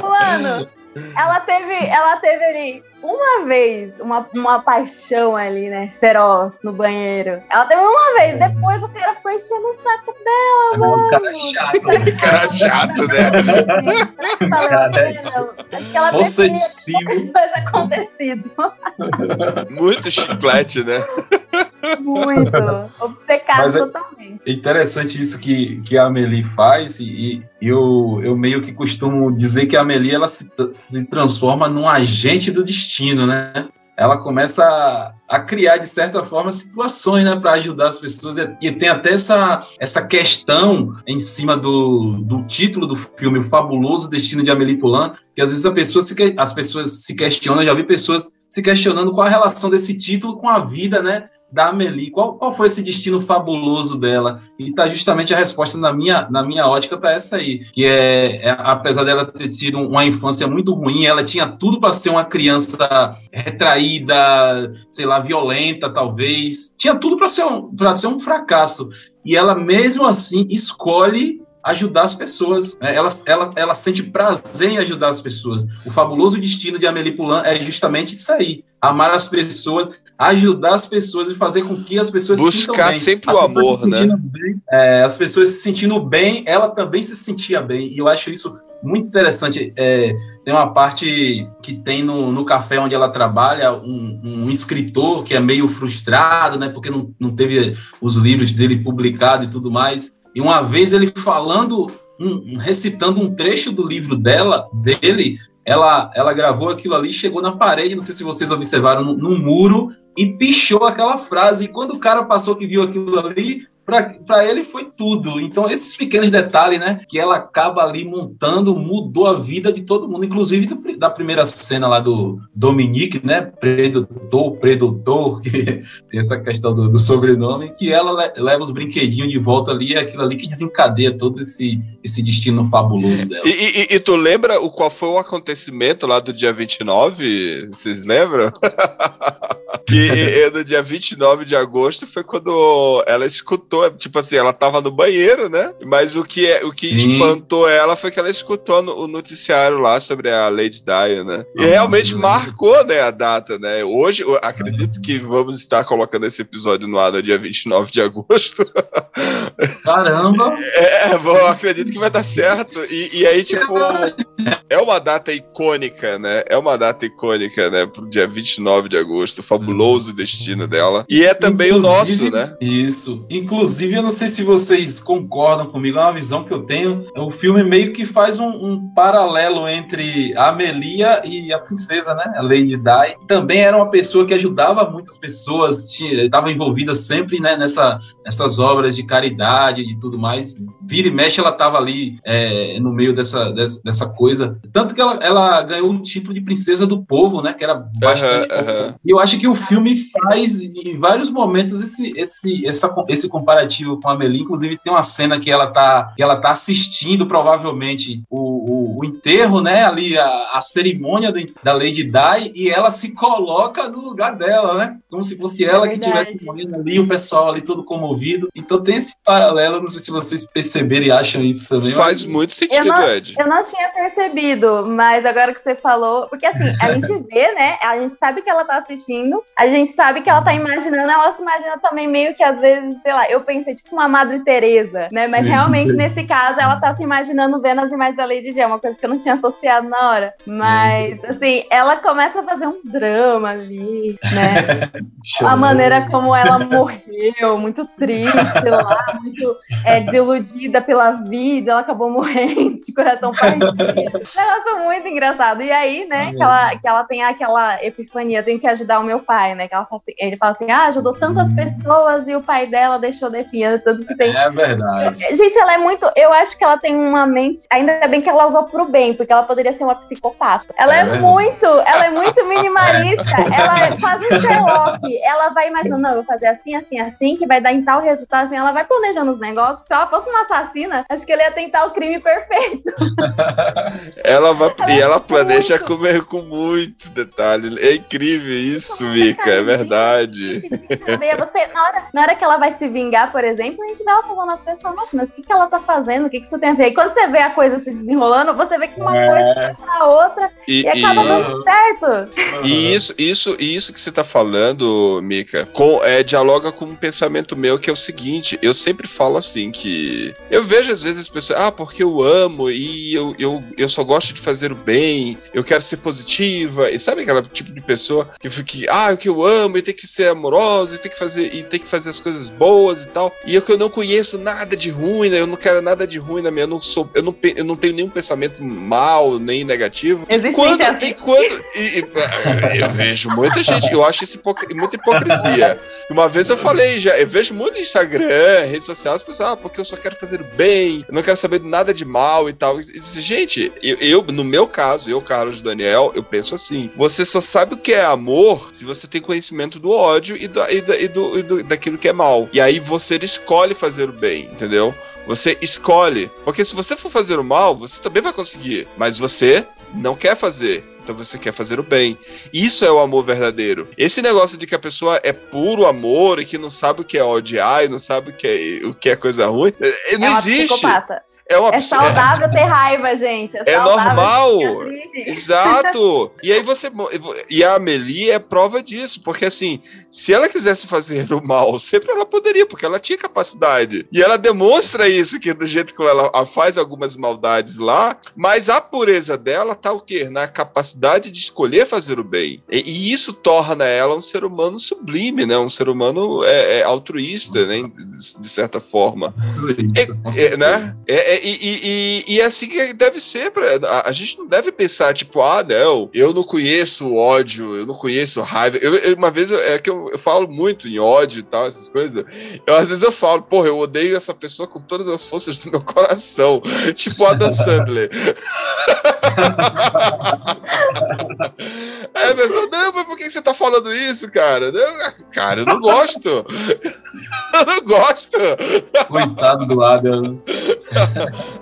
B: com ela. Mano, teve, ela teve ali uma vez uma, uma paixão ali, né? Feroz no banheiro. Ela teve uma vez, depois o cara ficou enchendo o saco dela,
C: o cara é
B: mano.
C: chato.
A: Cara chato, né?
B: Falei, "Mano, Acho que ela
C: Possessivo.
B: tivesse acontecido.
A: Muito chiclete, né?
B: Muito. Obcecado
C: é-
B: totalmente.
C: É interessante isso que, que a Amelie faz, e eu, eu meio que costumo dizer que a Amelie ela se, se transforma num agente do destino, né? Ela começa a, a criar, de certa forma, situações né, para ajudar as pessoas. E, e tem até essa, essa questão em cima do, do título do filme, O Fabuloso Destino de Amélie Poulain, que às vezes a pessoa se, as pessoas se questionam, já vi pessoas se questionando qual a relação desse título com a vida, né? Da Amelie? Qual, qual foi esse destino fabuloso dela? E tá justamente a resposta na minha, na minha ótica tá essa aí, que é, é apesar dela ter tido uma infância muito ruim, ela tinha tudo para ser uma criança retraída, sei lá, violenta talvez, tinha tudo para ser um, para ser um fracasso. E ela mesmo assim escolhe ajudar as pessoas. Né? Ela, ela, ela sente prazer em ajudar as pessoas. O fabuloso destino de Amélie Poulain é justamente isso aí: amar as pessoas, ajudar as pessoas e fazer com que as pessoas
A: Buscar se
C: sintam bem.
A: sempre as o amor, né?
C: Bem, é, as pessoas se sentindo bem, ela também se sentia bem. E eu acho isso muito interessante. É, tem uma parte que tem no, no café onde ela trabalha um, um, escritor que é meio frustrado, né? Porque não, não teve os livros dele publicados e tudo mais. E uma vez ele falando, um, recitando um trecho do livro dela, dele, ela, ela gravou aquilo ali, chegou na parede, não sei se vocês observaram, no muro, e pichou aquela frase. E quando o cara passou que viu aquilo ali, para ele foi tudo. Então, esses pequenos detalhes, né, que ela acaba ali montando, mudou a vida de todo mundo, inclusive do, da primeira cena lá do Dominique, né, predutor, predutor, que tem essa questão do, do sobrenome, que ela le, leva os brinquedinhos de volta ali, é aquilo ali que desencadeia todo esse, esse destino fabuloso dela.
A: E, e, e tu lembra o qual foi o acontecimento lá do dia 29? Vocês lembram? que no dia 29 de agosto foi quando ela escutou, tipo assim, ela tava no banheiro, né? Mas o que, é, o que espantou ela foi que ela escutou o noticiário lá sobre a Lady Di, né? E ah, realmente marcou, né, a data, né? Hoje, acredito que vamos estar colocando esse episódio no ar no dia 29 de agosto.
C: Caramba!
A: É, bom, acredito que vai dar certo. E, e aí, tipo, é uma data icônica, né? É uma data icônica, né? Pro dia 29 de agosto, fabuloso destino dela. E é também Inclusive, o nosso, né?
C: Isso. Inclusive, eu não sei se vocês concordam comigo, é uma visão que eu tenho. O filme meio que faz um, um paralelo entre a Amelia e a princesa, né? A Lady Di. Também era uma pessoa que ajudava muitas pessoas, estava envolvida sempre né, nessa, nessas obras de caridade e tudo mais. Vira e mexe, ela estava ali é, no meio dessa, dessa, coisa. Tanto que ela, ela ganhou o título de princesa do povo, né? Que era bastante. Uhum, eu acho que o filme faz, em vários momentos, esse, esse, essa, esse comparativo com a Amelie. Inclusive, tem uma cena que ela tá, que ela tá assistindo, provavelmente, o, o, o enterro, né? Ali, a, a cerimônia do, da Lady Di, e ela se coloca no lugar dela, né? Como se fosse ela é que estivesse morrendo ali, o pessoal ali todo comovido. Então tem esse paralelo, não sei se vocês perceberam e acham isso também.
A: Faz mas... muito sentido,
B: eu não,
A: Ed.
B: Eu não tinha percebido, mas agora que você falou, porque assim, a gente vê, né? A gente sabe que ela tá assistindo, a gente sabe que ela tá imaginando, ela se imagina também meio que às vezes, sei lá, eu pensei tipo uma Madre Teresa, né? Mas Sim. realmente nesse caso ela tá se imaginando vendo as imagens da Lady É uma coisa que eu não tinha associado na hora. Mas assim, ela começa a fazer um drama ali, né? a maneira como ela morreu, muito triste lá, muito é, desiludida pela vida, ela acabou morrendo de coração partido. Negócio muito engraçado. E aí, né, que ela, que ela tem aquela epifania, tem que ajudar o meu pai, né? Que ela fala assim, ele fala assim, ah, ajudou tantas pessoas e o pai dela deixou definhando, tanto que tem.
C: É verdade.
B: Gente, ela é muito. Eu acho que ela tem uma mente. Ainda bem que ela usou pro bem, porque ela poderia ser uma psicopata. Ela é, é muito, ela é muito minimalista. ela é quase um Sherlock. Ela vai imaginando, não, eu vou fazer assim, assim, assim, que vai dar em tal resultado, assim. Ela vai planejando os negócios. Se ela fosse uma assassina, acho que ele ia tentar o crime perfeito.
A: ela vai. Ela e ela planeja muito. comer com muito detalhe. É incrível isso, Mika, é verdade.
B: Você, na, hora, na hora que ela vai se vingar, por exemplo, a gente vê ela falando as coisas e fala, nossa, mas o que, que ela tá fazendo? O que, que isso tem a ver? E quando você vê a coisa se desenrolando, você vê que uma é. coisa puxa a outra e, e acaba e... dando certo.
A: E isso, isso, isso que você tá falando, Mika, com, é, dialoga com um pensamento meu que é o seguinte: eu sempre falo assim que eu vejo às vezes as pessoas, ah, porque eu amo e eu, eu, eu só gosto de fazer o bem, eu quero ser positiva, e sabe aquela tipo de pessoa que fica, ah, o que eu amo e tem que ser amorosa e tem que fazer e tem que fazer as coisas boas e tal. E eu que eu não conheço nada de ruim, né? Eu não quero nada de ruim na minha, eu não sou, eu não, eu não tenho nenhum pensamento mal nem negativo.
B: Existe quando, assim?
A: e quando e, e, eu vejo muita gente, eu acho isso muita hipocrisia. Uma vez eu falei já, eu vejo muito no Instagram, redes sociais, as pessoas, ah, porque eu só quero fazer bem, eu não quero saber nada de mal e tal. Gente, eu, eu, no meu caso, eu, Carlos Daniel, eu penso assim: você só sabe o que é amor se você tem conhecimento do ódio e, do, e, e, do, e do, daquilo que é mal. E aí você escolhe fazer o bem, entendeu? Você escolhe. Porque se você for fazer o mal, você também vai conseguir. Mas você não quer fazer. Então você quer fazer o bem. Isso é o amor verdadeiro. Esse negócio de que a pessoa é puro amor e que não sabe o que é odiar e não sabe o que é, o que é coisa ruim, eh, não
B: é
A: existe.
B: Psicopata.
A: É, uma...
B: é saudável ter raiva, gente.
A: É,
B: é
A: normal. Exato. E aí você. E a Amelie é prova disso. Porque assim, se ela quisesse fazer o mal, sempre ela poderia, porque ela tinha capacidade. E ela demonstra isso, que do jeito que ela faz algumas maldades lá, mas a pureza dela tá o quê? Na capacidade de escolher fazer o bem. E, e isso torna ela um ser humano sublime, né? Um ser humano é, é altruísta, né? De, de certa forma. É, é, né? É, é, e, e, e, é assim que deve ser. Pra, a, a, gente não deve pensar, tipo, ah, não, eu não conheço ódio, eu não conheço raiva. Eu, eu, uma vez, é que eu, eu, falo muito em ódio e tal, essas coisas. Eu, às vezes eu falo, porra, eu odeio essa pessoa com todas as forças do meu coração. tipo Adam Sandler. Aí a pessoa, não, mas por que você tá falando isso, cara? Não, cara, eu não gosto. eu não gosto.
C: Coitado do Adam.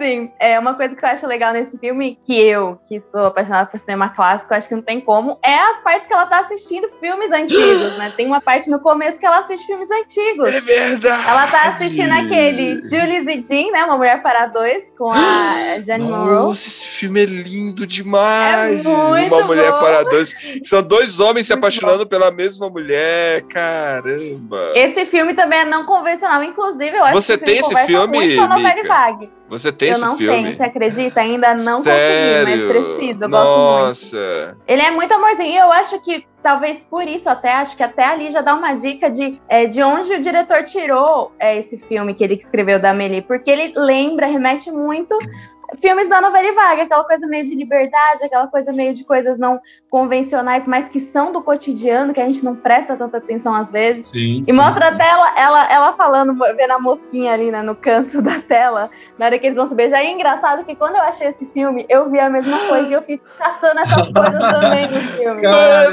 B: assim, é uma coisa que eu acho legal nesse filme, que eu, que sou apaixonada por cinema clássico, acho que não tem como, é as partes que ela tá assistindo filmes antigos, né? Tem uma parte no começo que ela assiste filmes antigos.
A: É verdade!
B: Ela tá assistindo aquele Julie e Jean, né? Uma Mulher para Dois, com a Jane Monroe.
A: Nossa, esse filme é lindo demais!
B: É muito
A: Uma Mulher
B: bom.
A: para Dois. São dois homens se apaixonando pela mesma mulher, caramba!
B: Esse filme também é não convencional, inclusive eu acho
A: Você
B: que
A: tem esse filme,
B: muito com a? Vague.
A: Você tem
B: eu
A: esse
B: não
A: filme?
B: tenho, você acredita? Ainda não
A: Sério?
B: consegui, mas preciso, eu
A: Nossa.
B: gosto muito. Ele é muito amorzinho, e eu acho que talvez por isso até, acho que até ali já dá uma dica de, é, de onde o diretor tirou é, esse filme que ele escreveu da Amélie, porque ele lembra, remete muito filmes da novela vaga, aquela coisa meio de liberdade, aquela coisa meio de coisas não convencionais, mas que são do cotidiano, que a gente não presta tanta atenção às vezes.
C: Sim,
B: E
C: sim,
B: mostra
C: sim.
B: a tela, ela, ela falando, vendo a mosquinha ali né, no canto da tela, na hora que eles vão se beijar. E é engraçado que quando eu achei esse filme, eu vi a mesma coisa e eu fico caçando essas coisas também no filme.
A: Nossa,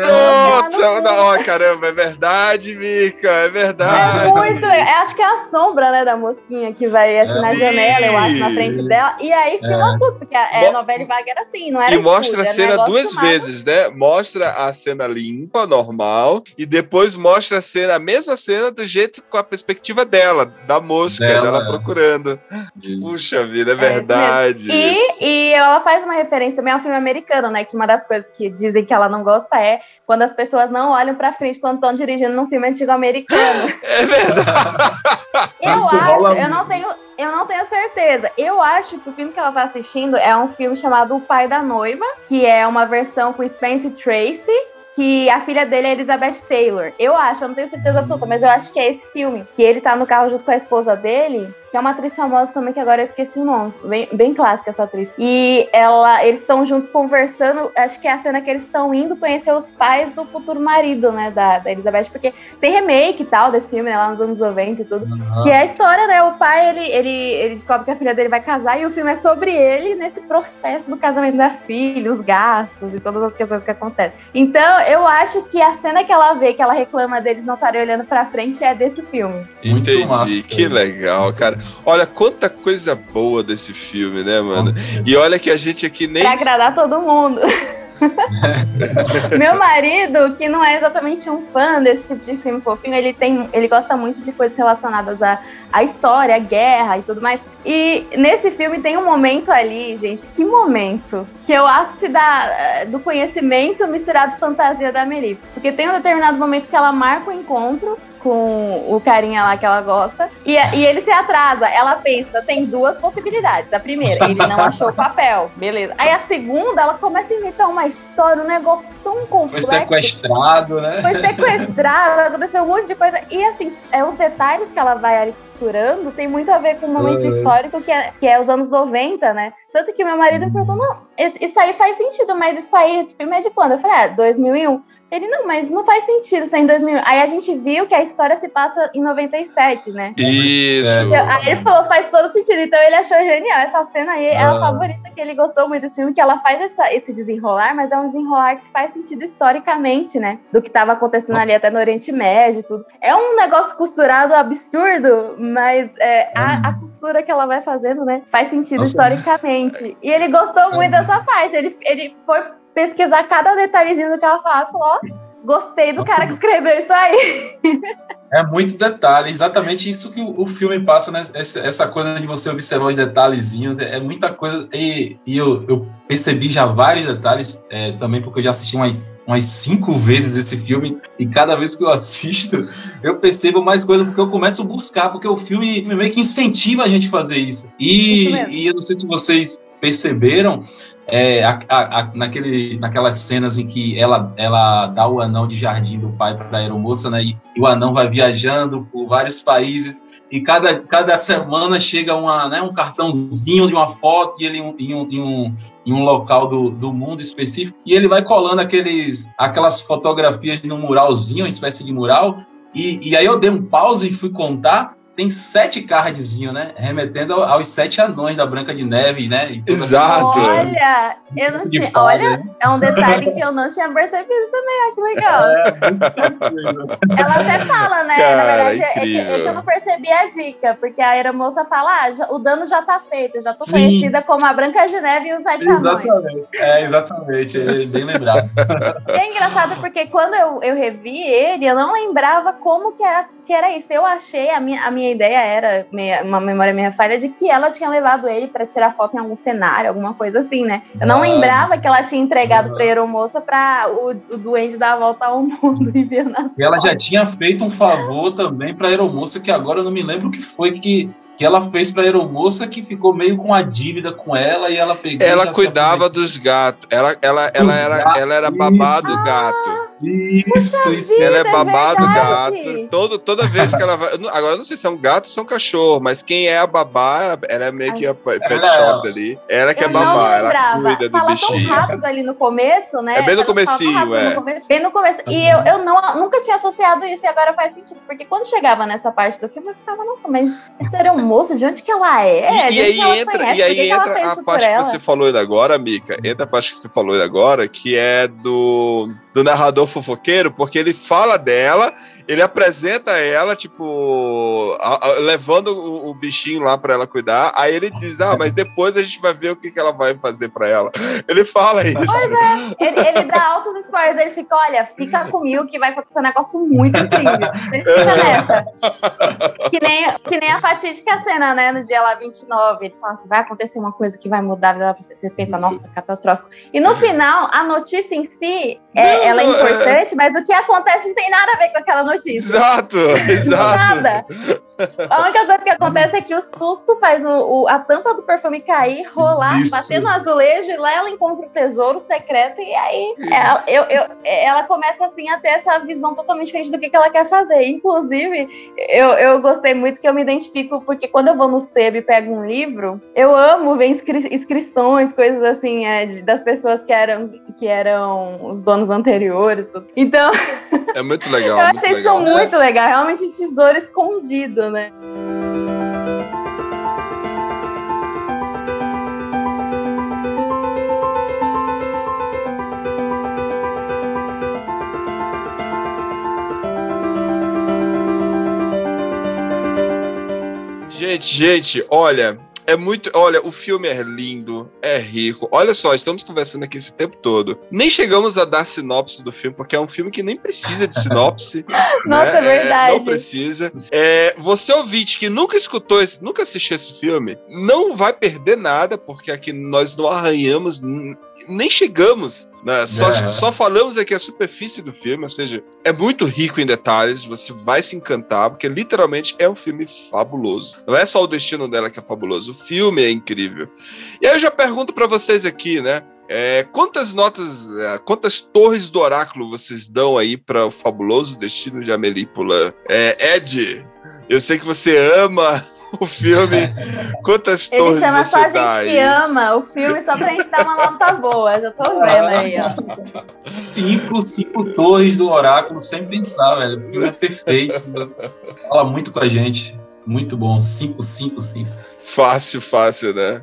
B: Caramba.
A: ó, caramba, é verdade, Mica, é
B: É
A: verdade.
B: muito legal. É, acho que é a sombra, né, da mosquinha que vai assim na
A: É.
B: janela, eu acho, na frente dela. E aí tudo, porque a é, novela e vaga era assim, não era
A: E mostra a cena duas
B: filmado.
A: vezes, né? Mostra a cena limpa, normal, e depois mostra a cena, a mesma cena do jeito com a perspectiva dela, da mosca,
C: Dela,
A: dela,
C: é.
A: procurando.
C: Isso.
A: Puxa vida, é
B: É,
A: verdade.
B: E, e ela faz uma referência também ao filme americano, né? Que uma das coisas que dizem que ela não gosta é quando as pessoas não olham pra frente quando estão dirigindo num filme antigo americano.
A: É verdade.
B: Eu
C: Isso
B: acho,
C: rola
B: eu não tenho, eu não tenho certeza. Eu acho que o filme que ela tá assistindo é um filme chamado O Pai da Noiva, que é uma versão com Spence Tracy, que a filha dele é Elizabeth Taylor. Eu acho, eu não tenho certeza absoluta, mas eu acho que é esse filme. Que ele tá no carro junto com a esposa dele, que é uma atriz famosa também, que agora eu esqueci o nome. Bem, bem clássica essa atriz. E ela, eles estão juntos conversando. Acho que é a cena que eles estão indo conhecer os pais do futuro marido, né, da, da Elizabeth, porque tem remake e tal desse filme, né, lá nos anos 90 e tudo.
C: Aham.
B: Que é a história, né? O pai, ele, ele, ele descobre que a filha dele vai casar e o filme é sobre ele nesse processo do casamento da filha, os gastos e todas as questões que acontecem. Então, eu acho que a cena que ela vê, que ela reclama deles não estarem olhando pra frente, é desse filme.
C: Muito
A: Entendi,
C: massa.
A: que legal, cara. Olha quanta coisa boa desse filme, né, mano? E olha que a gente aqui nem
B: Pra agradar todo mundo. Meu marido, que não é exatamente um fã desse tipo de filme fofinho, ele tem, ele gosta muito de coisas relacionadas à, à história, à guerra e tudo mais. E nesse filme tem um momento ali, gente, que momento, que é o ápice da, do conhecimento misturado fantasia da Amelie. Porque tem um determinado momento que ela marca o encontro com o carinha lá que ela gosta. E, e ele se atrasa. Ela pensa, tem duas possibilidades. A primeira, ele não achou o papel. Beleza. Aí a segunda, ela começa a inventar uma história, um negócio tão complexo.
C: Foi sequestrado, né?
B: Foi sequestrado, aconteceu um monte de coisa. E assim, é os detalhes que ela vai ali costurando tem muito a ver com um momento
C: Uhum.
B: histórico que é, que é os anos 90, né? Tanto que meu marido me perguntou, não, isso aí faz sentido, mas isso aí, esse filme é de quando? Eu falei, ah, 2001. Ele, não, mas não faz sentido ser em 2001. Aí a gente viu que a história se passa em 97, né?
A: Isso.
B: Aí ele falou, faz todo sentido. Então ele achou genial. Essa cena aí é a
C: Ah.
B: favorita que ele gostou muito desse filme, que ela faz essa- esse desenrolar, mas é um desenrolar que faz sentido historicamente, né? Do que estava acontecendo ali até no Oriente Médio e tudo. É um negócio costurado absurdo, mas é, a, a costura que ela vai fazendo, né? Faz sentido
C: Nossa.
B: historicamente. E ele gostou muito dessa parte. Ele, ele foi pesquisar cada detalhezinho do que ela falava e falou, ó, gostei do cara que escreveu isso aí.
C: É muito detalhe, exatamente isso que o, filme passa, né? Essa, coisa de você observar os detalhezinhos, é, é muita coisa. E, e eu, eu percebi já vários detalhes, é, também porque eu já assisti umas, umas cinco vezes esse filme, e cada vez que eu assisto, eu percebo mais coisas, porque eu começo a buscar, porque o filme meio que incentiva a gente a fazer isso. E,
B: Isso
C: e eu não sei se vocês perceberam. É, a- a- naquele, naquelas cenas em que ela, ela dá o anão de jardim do pai para a aeromoça, né? E, e o anão vai viajando por vários países e cada, cada semana chega uma, né, um cartãozinho de uma foto e ele em um, em um, em um, local do, do mundo específico e ele vai colando aqueles, aquelas fotografias no muralzinho, uma espécie de mural. E, e aí eu dei um pause e fui contar. Tem sete cardzinhos, né? Remetendo ao- aos sete anões da Branca de Neve, né?
A: Exato.
B: Olha, eu não tinha. Olha,
C: né?
B: é um detalhe que eu não tinha percebido também. Ah, que legal. Ela até fala, né?
A: Cara,
B: Na verdade, é que, é que eu não percebi a dica, porque a aeromoça fala: ah, já- o dano já tá feito, eu já tô
C: Sim.
B: conhecida como a Branca de Neve e os Sete Anões.
C: Exatamente. É, exatamente. É bem lembrado.
B: É engraçado porque quando eu, eu revi ele, eu não lembrava como que era, que era isso. Eu achei, a minha, a minha ideia era, meia- uma memória minha falha, de que ela tinha levado ele pra tirar foto em algum cenário, alguma coisa assim, né? Eu não
C: Ah.
B: lembrava que ela tinha entregado
C: Ah.
B: pra aeromoça pra o, o duende dar a volta ao mundo e ver nas
C: E ela já tinha feito um favor também para a aeromoça, que agora eu não me lembro o que foi que, que ela fez para a aeromoça, que ficou meio com a dívida com ela e ela pegou.
A: Ela cuidava dos gatos. Ela, ela, ela, era, ela era babá do
C: isso. Isso, isso.
A: Ela é
B: é
A: babá do
B: verdade.
A: gato. Todo, toda vez que ela vai. eu não- Agora eu não sei se é um gato ou se é um cachorro, mas quem é a babá, ela é meio que a pet
C: é
A: shop ali. Ela que é
B: Eu não
A: babá, ela cuida do
B: Fala tão rápido ali no começo, né?
A: É bem no
B: Ela tão
A: comecinho, é.
B: no começo, bem no começo. E eu, eu não, nunca tinha associado isso e agora faz sentido. Porque quando chegava nessa parte do filme, eu ficava, nossa, mas essa era um moço, de onde que ela é?
A: E, e aí entra,
B: conhece?
A: e aí
B: que
A: entra a parte que você falou agora, Mica. Entra a parte que você falou agora, que é do, do narrador fofoqueiro, porque ele fala dela, ele apresenta ela, tipo, a- a- levando o, o bichinho lá pra ela cuidar. Aí ele diz: Ah, mas depois a gente vai ver o que, que ela vai fazer pra ela. Ele fala isso.
B: Ele, ele dá altos spoilers, ele fica, olha, fica comigo que vai acontecer um negócio muito incrível. Ele fica nessa. Que nem, que nem a fatídica cena, né, no dia lá 29. Ele fala assim, vai acontecer uma coisa que vai mudar a vida pra você. Pensa, nossa, catastrófico. E no final, a notícia em si, é, ela é
A: é-
B: importante, mas o que acontece não tem nada a ver com aquela notícia.
A: Exato, exato.
B: Nada. A única coisa que acontece é que o susto faz o, o- a tampa do perfume cair, rolar,
C: Isso.
B: bater no azulejo, e lá ela encontra o tesouro secreto, e aí ela, eu, eu- ela começa assim a ter essa visão totalmente diferente do que, que ela quer fazer. Inclusive, eu, eu gostei muito que eu me identifico, porque quando eu vou no sebo e pego um livro, eu amo ver inscri- inscrições, coisas assim, é, de- das pessoas que eram, que eram os donos anteriores. tudo. Então,
A: É muito legal.
B: eu
A: muito
B: achei isso
A: legal.
B: muito legal, realmente tesouro escondido, né?
A: Gente, gente, olha, é muito. Olha, o filme é lindo, é rico. Olha só, estamos conversando aqui esse tempo todo. Nem chegamos a dar sinopse do filme, porque é um filme que nem precisa de sinopse.
B: Nossa,
A: né?
B: é verdade.
A: não precisa. É, você ouvinte que nunca escutou, esse, nunca assistiu esse filme, não vai perder nada, porque aqui nós não arranhamos, nem chegamos Né? Só,
C: É.
A: só falamos aqui a superfície do filme, ou seja, é muito rico em detalhes, você vai se encantar, porque literalmente é um filme fabuloso. Não é só o destino dela que é fabuloso, o filme é incrível. E aí eu já pergunto pra vocês aqui, né? é, quantas notas, é, quantas torres do oráculo vocês dão aí para o fabuloso destino de Amélie Poulain? É, Ed, eu sei que você ama o filme. Quantas
B: Ele
A: torres
B: chama
A: você
B: só a gente que
A: aí?
B: ama o filme só pra gente dar uma nota boa. Já tô vendo aí, ó.
C: Cinco, cinco torres do oráculo, sem pensar, velho. O filme é perfeito. Fala muito com a gente. Muito bom. Cinco, cinco, cinco.
A: Fácil, fácil, né?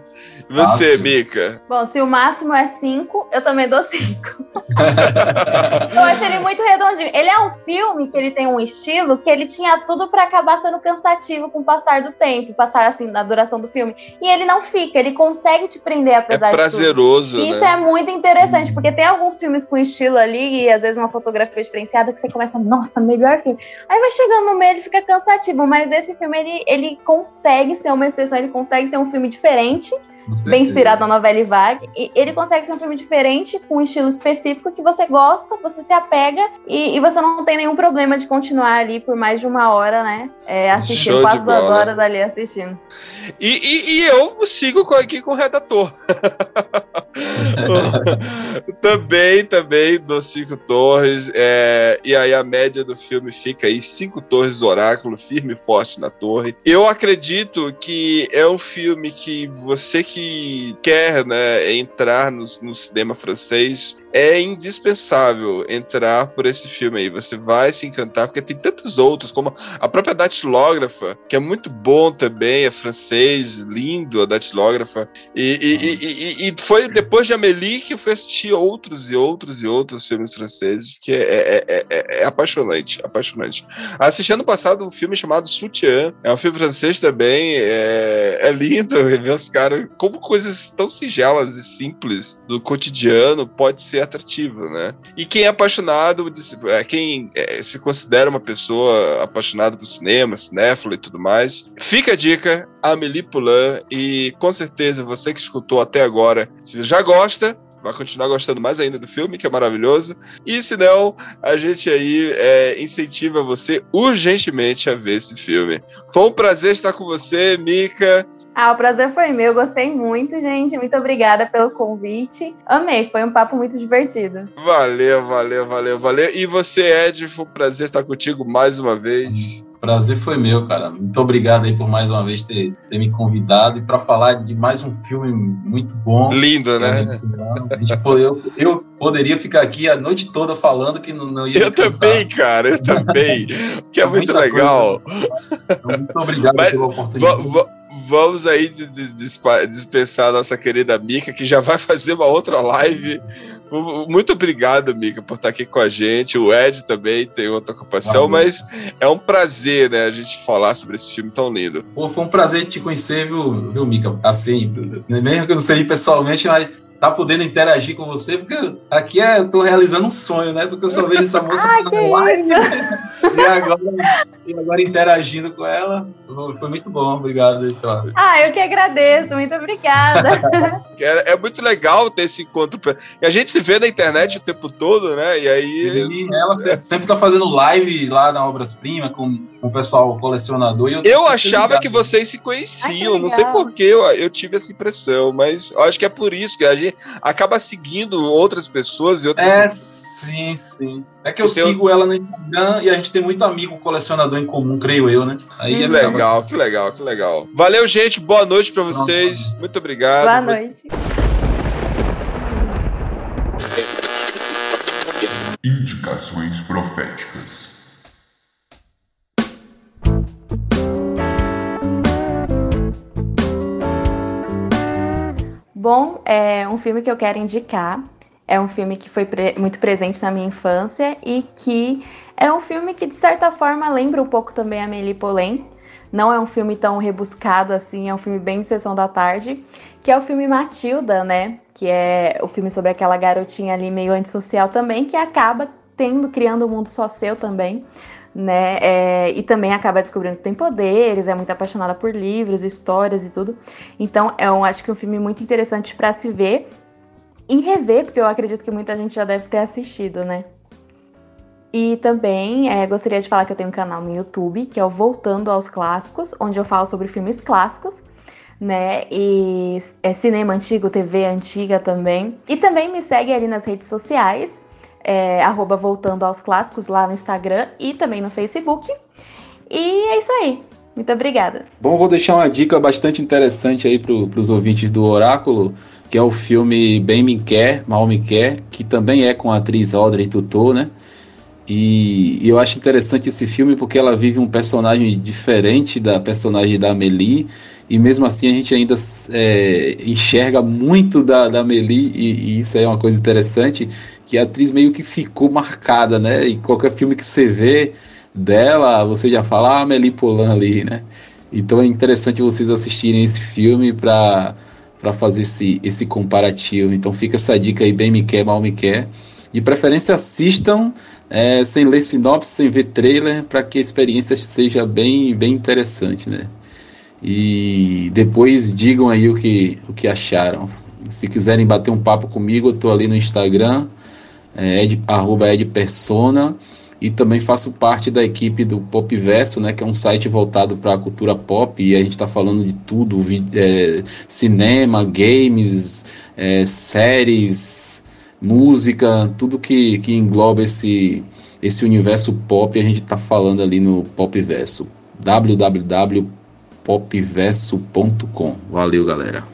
A: Você. Mika?
B: Bom, se o máximo é 5, eu também dou 5. eu acho ele muito redondinho. Ele é um filme que ele tem um estilo que ele tinha tudo pra acabar sendo cansativo com o passar do tempo, passar assim na duração do filme. E ele não fica, ele consegue te prender
A: É
B: apesar de tudo.
A: prazeroso,
B: E Isso
A: né?
B: é muito interessante, porque tem alguns filmes com estilo ali, e às vezes uma fotografia diferenciada, que você começa, nossa, melhor filme. Aí vai chegando no meio, ele fica cansativo, mas esse filme, ele, ele consegue ser uma exceção, ele consegue ser um filme diferente, bem inspirado na novela Vague, e ele consegue ser um filme diferente, com um estilo específico que você gosta, você se apega, e, e você não tem nenhum problema de continuar ali por mais de uma hora, né, é, assistindo, quase duas
A: bola.
B: horas ali assistindo.
A: E, e- e eu sigo com- aqui com o redator. também, também dou cinco torres. é, e aí a média do filme fica aí cinco torres do oráculo, firme e forte na torre. Eu acredito que é um filme que você que quer né, entrar no, no cinema francês é indispensável entrar por esse filme aí. Você vai se encantar, porque tem tantos outros, como a própria datilógrafa, que é muito bom também, é francês, lindo a datilógrafa. E, e- e- e- e foi depois de Amélie que eu fui assistir outros e outros e outros filmes franceses, que é, é- é- é- é apaixonante, apaixonante. Assisti ano passado um filme chamado Soutien, é um filme francês também, é, é lindo ver os caras, como coisas tão singelas e simples do cotidiano pode ser atrativo, né? E quem é apaixonado, é, quem é, se considera uma pessoa apaixonada por cinema, cinéfilo e tudo mais, fica a dica, Amélie Poulain, e com certeza você que escutou até agora, se já gosta, vai continuar gostando mais ainda do filme, que é maravilhoso, e se não, a gente aí é, incentiva você urgentemente a ver esse filme. Foi um prazer estar com você, Mika.
B: Ah, o prazer foi meu, gostei muito, gente. Muito obrigada pelo convite. Amei, foi um papo muito divertido.
A: Valeu, valeu, valeu, valeu. E você, Ed, foi um prazer estar contigo mais uma vez.
C: Prazer foi meu, cara. Muito obrigado aí por mais uma vez ter, ter me convidado e para falar de mais um filme muito bom.
A: Lindo, né?
C: Eu, eu poderia ficar aqui a noite toda falando que não, não ia
A: Eu também, cara, eu também. Que é muito
C: Muita
A: legal.
C: Então, muito obrigado
A: Mas
C: pela oportunidade.
A: Va- vamos aí dispensar a nossa querida Mica, que já vai fazer uma outra live. Muito obrigado, Mica, por estar aqui com a gente. O Ed também tem outra ocupação, mas é um prazer, né, a gente falar sobre esse filme tão lindo.
C: Pô, foi um prazer te conhecer, viu, viu Mica? Assim, mesmo que eu não sei pessoalmente, mas tá podendo interagir com você, porque aqui é, eu tô realizando um sonho, né? Porque eu só vejo essa moça
B: Ah,
C: na
B: que
C: live
B: isso!
C: e agora, e agora interagindo com ela. Foi muito bom, obrigado. aí pela-
B: Ah, eu que agradeço, muito obrigada.
A: É, é muito legal ter esse encontro. E a gente se vê na internet o tempo todo, né? E aí.
C: E ela sempre, sempre tá fazendo live lá na Obras Prima com, com o pessoal colecionador. e
A: Eu
C: sempre
A: achava
C: ligado.
A: que vocês se conheciam,
B: que
A: não sei porquê eu, eu tive essa impressão, mas eu acho que é por isso que a gente acaba seguindo outras pessoas e outras.
C: É, sim, sim. É que eu
A: tenho-
C: sigo ela no Instagram e a gente tem muito amigo colecionador em comum, creio eu, né? Aí
A: Que
C: acaba-
A: legal, que legal, que legal. Valeu, gente. Boa noite pra vocês. Muito obrigado.
B: Boa noite.
D: Indicações proféticas.
B: Bom, é um filme que eu quero indicar. É um filme que foi pre- muito presente na minha infância e que é um filme que, de certa forma, lembra um pouco também a Amélie Poulain. Não é um filme tão rebuscado assim, é um filme bem de sessão da tarde, que é o filme Matilda, né? Que é o filme sobre aquela garotinha ali meio antissocial também, que acaba tendo, criando um mundo só seu também, né? É, e também acaba descobrindo que tem poderes, é muito apaixonada por livros, histórias e tudo. Então, é um, acho que um filme muito interessante para se ver. em rever, porque eu acredito que muita gente já deve ter assistido, né? E também é, gostaria de falar que eu tenho um canal no YouTube, que é o Voltando aos Clássicos, onde eu falo sobre filmes clássicos, né? E é cinema antigo, TV antiga também. E também me segue ali nas redes sociais, é, arroba Voltando aos Clássicos, lá no Instagram e também no Facebook. E é isso aí. Muito obrigada.
C: Bom, vou deixar uma dica bastante interessante aí para os ouvintes do Oráculo, que é o filme Bem Me Quer, Mal Me Quer, que também é com a atriz Audrey Tautou, né? E, e eu acho interessante esse filme porque ela vive um personagem diferente da personagem da Amélie, e mesmo assim a gente ainda é, enxerga muito da, da Amélie, e, e, isso é uma coisa interessante, que a atriz meio que ficou marcada, né? E qualquer filme que você vê dela, você já fala, ah, Amélie Polan ali, né? Então é interessante vocês assistirem esse filme para para fazer esse, esse comparativo. Então fica essa dica aí, bem me quer, mal me quer. De preferência assistam é, sem ler sinopse, sem ver trailer, para que a experiência seja bem, bem interessante, né? E depois digam aí o que, o que acharam. Se quiserem bater um papo comigo, eu estou ali no Instagram, é, ed, arroba edpersona, e também faço parte da equipe do Pop Verso, né, que é um site voltado para a cultura pop, e a gente está falando de tudo, é, cinema, games, é, séries, música, tudo que, que engloba esse, esse universo pop, a gente está falando ali no Pop Verso. www popverso.com. Valeu, galera.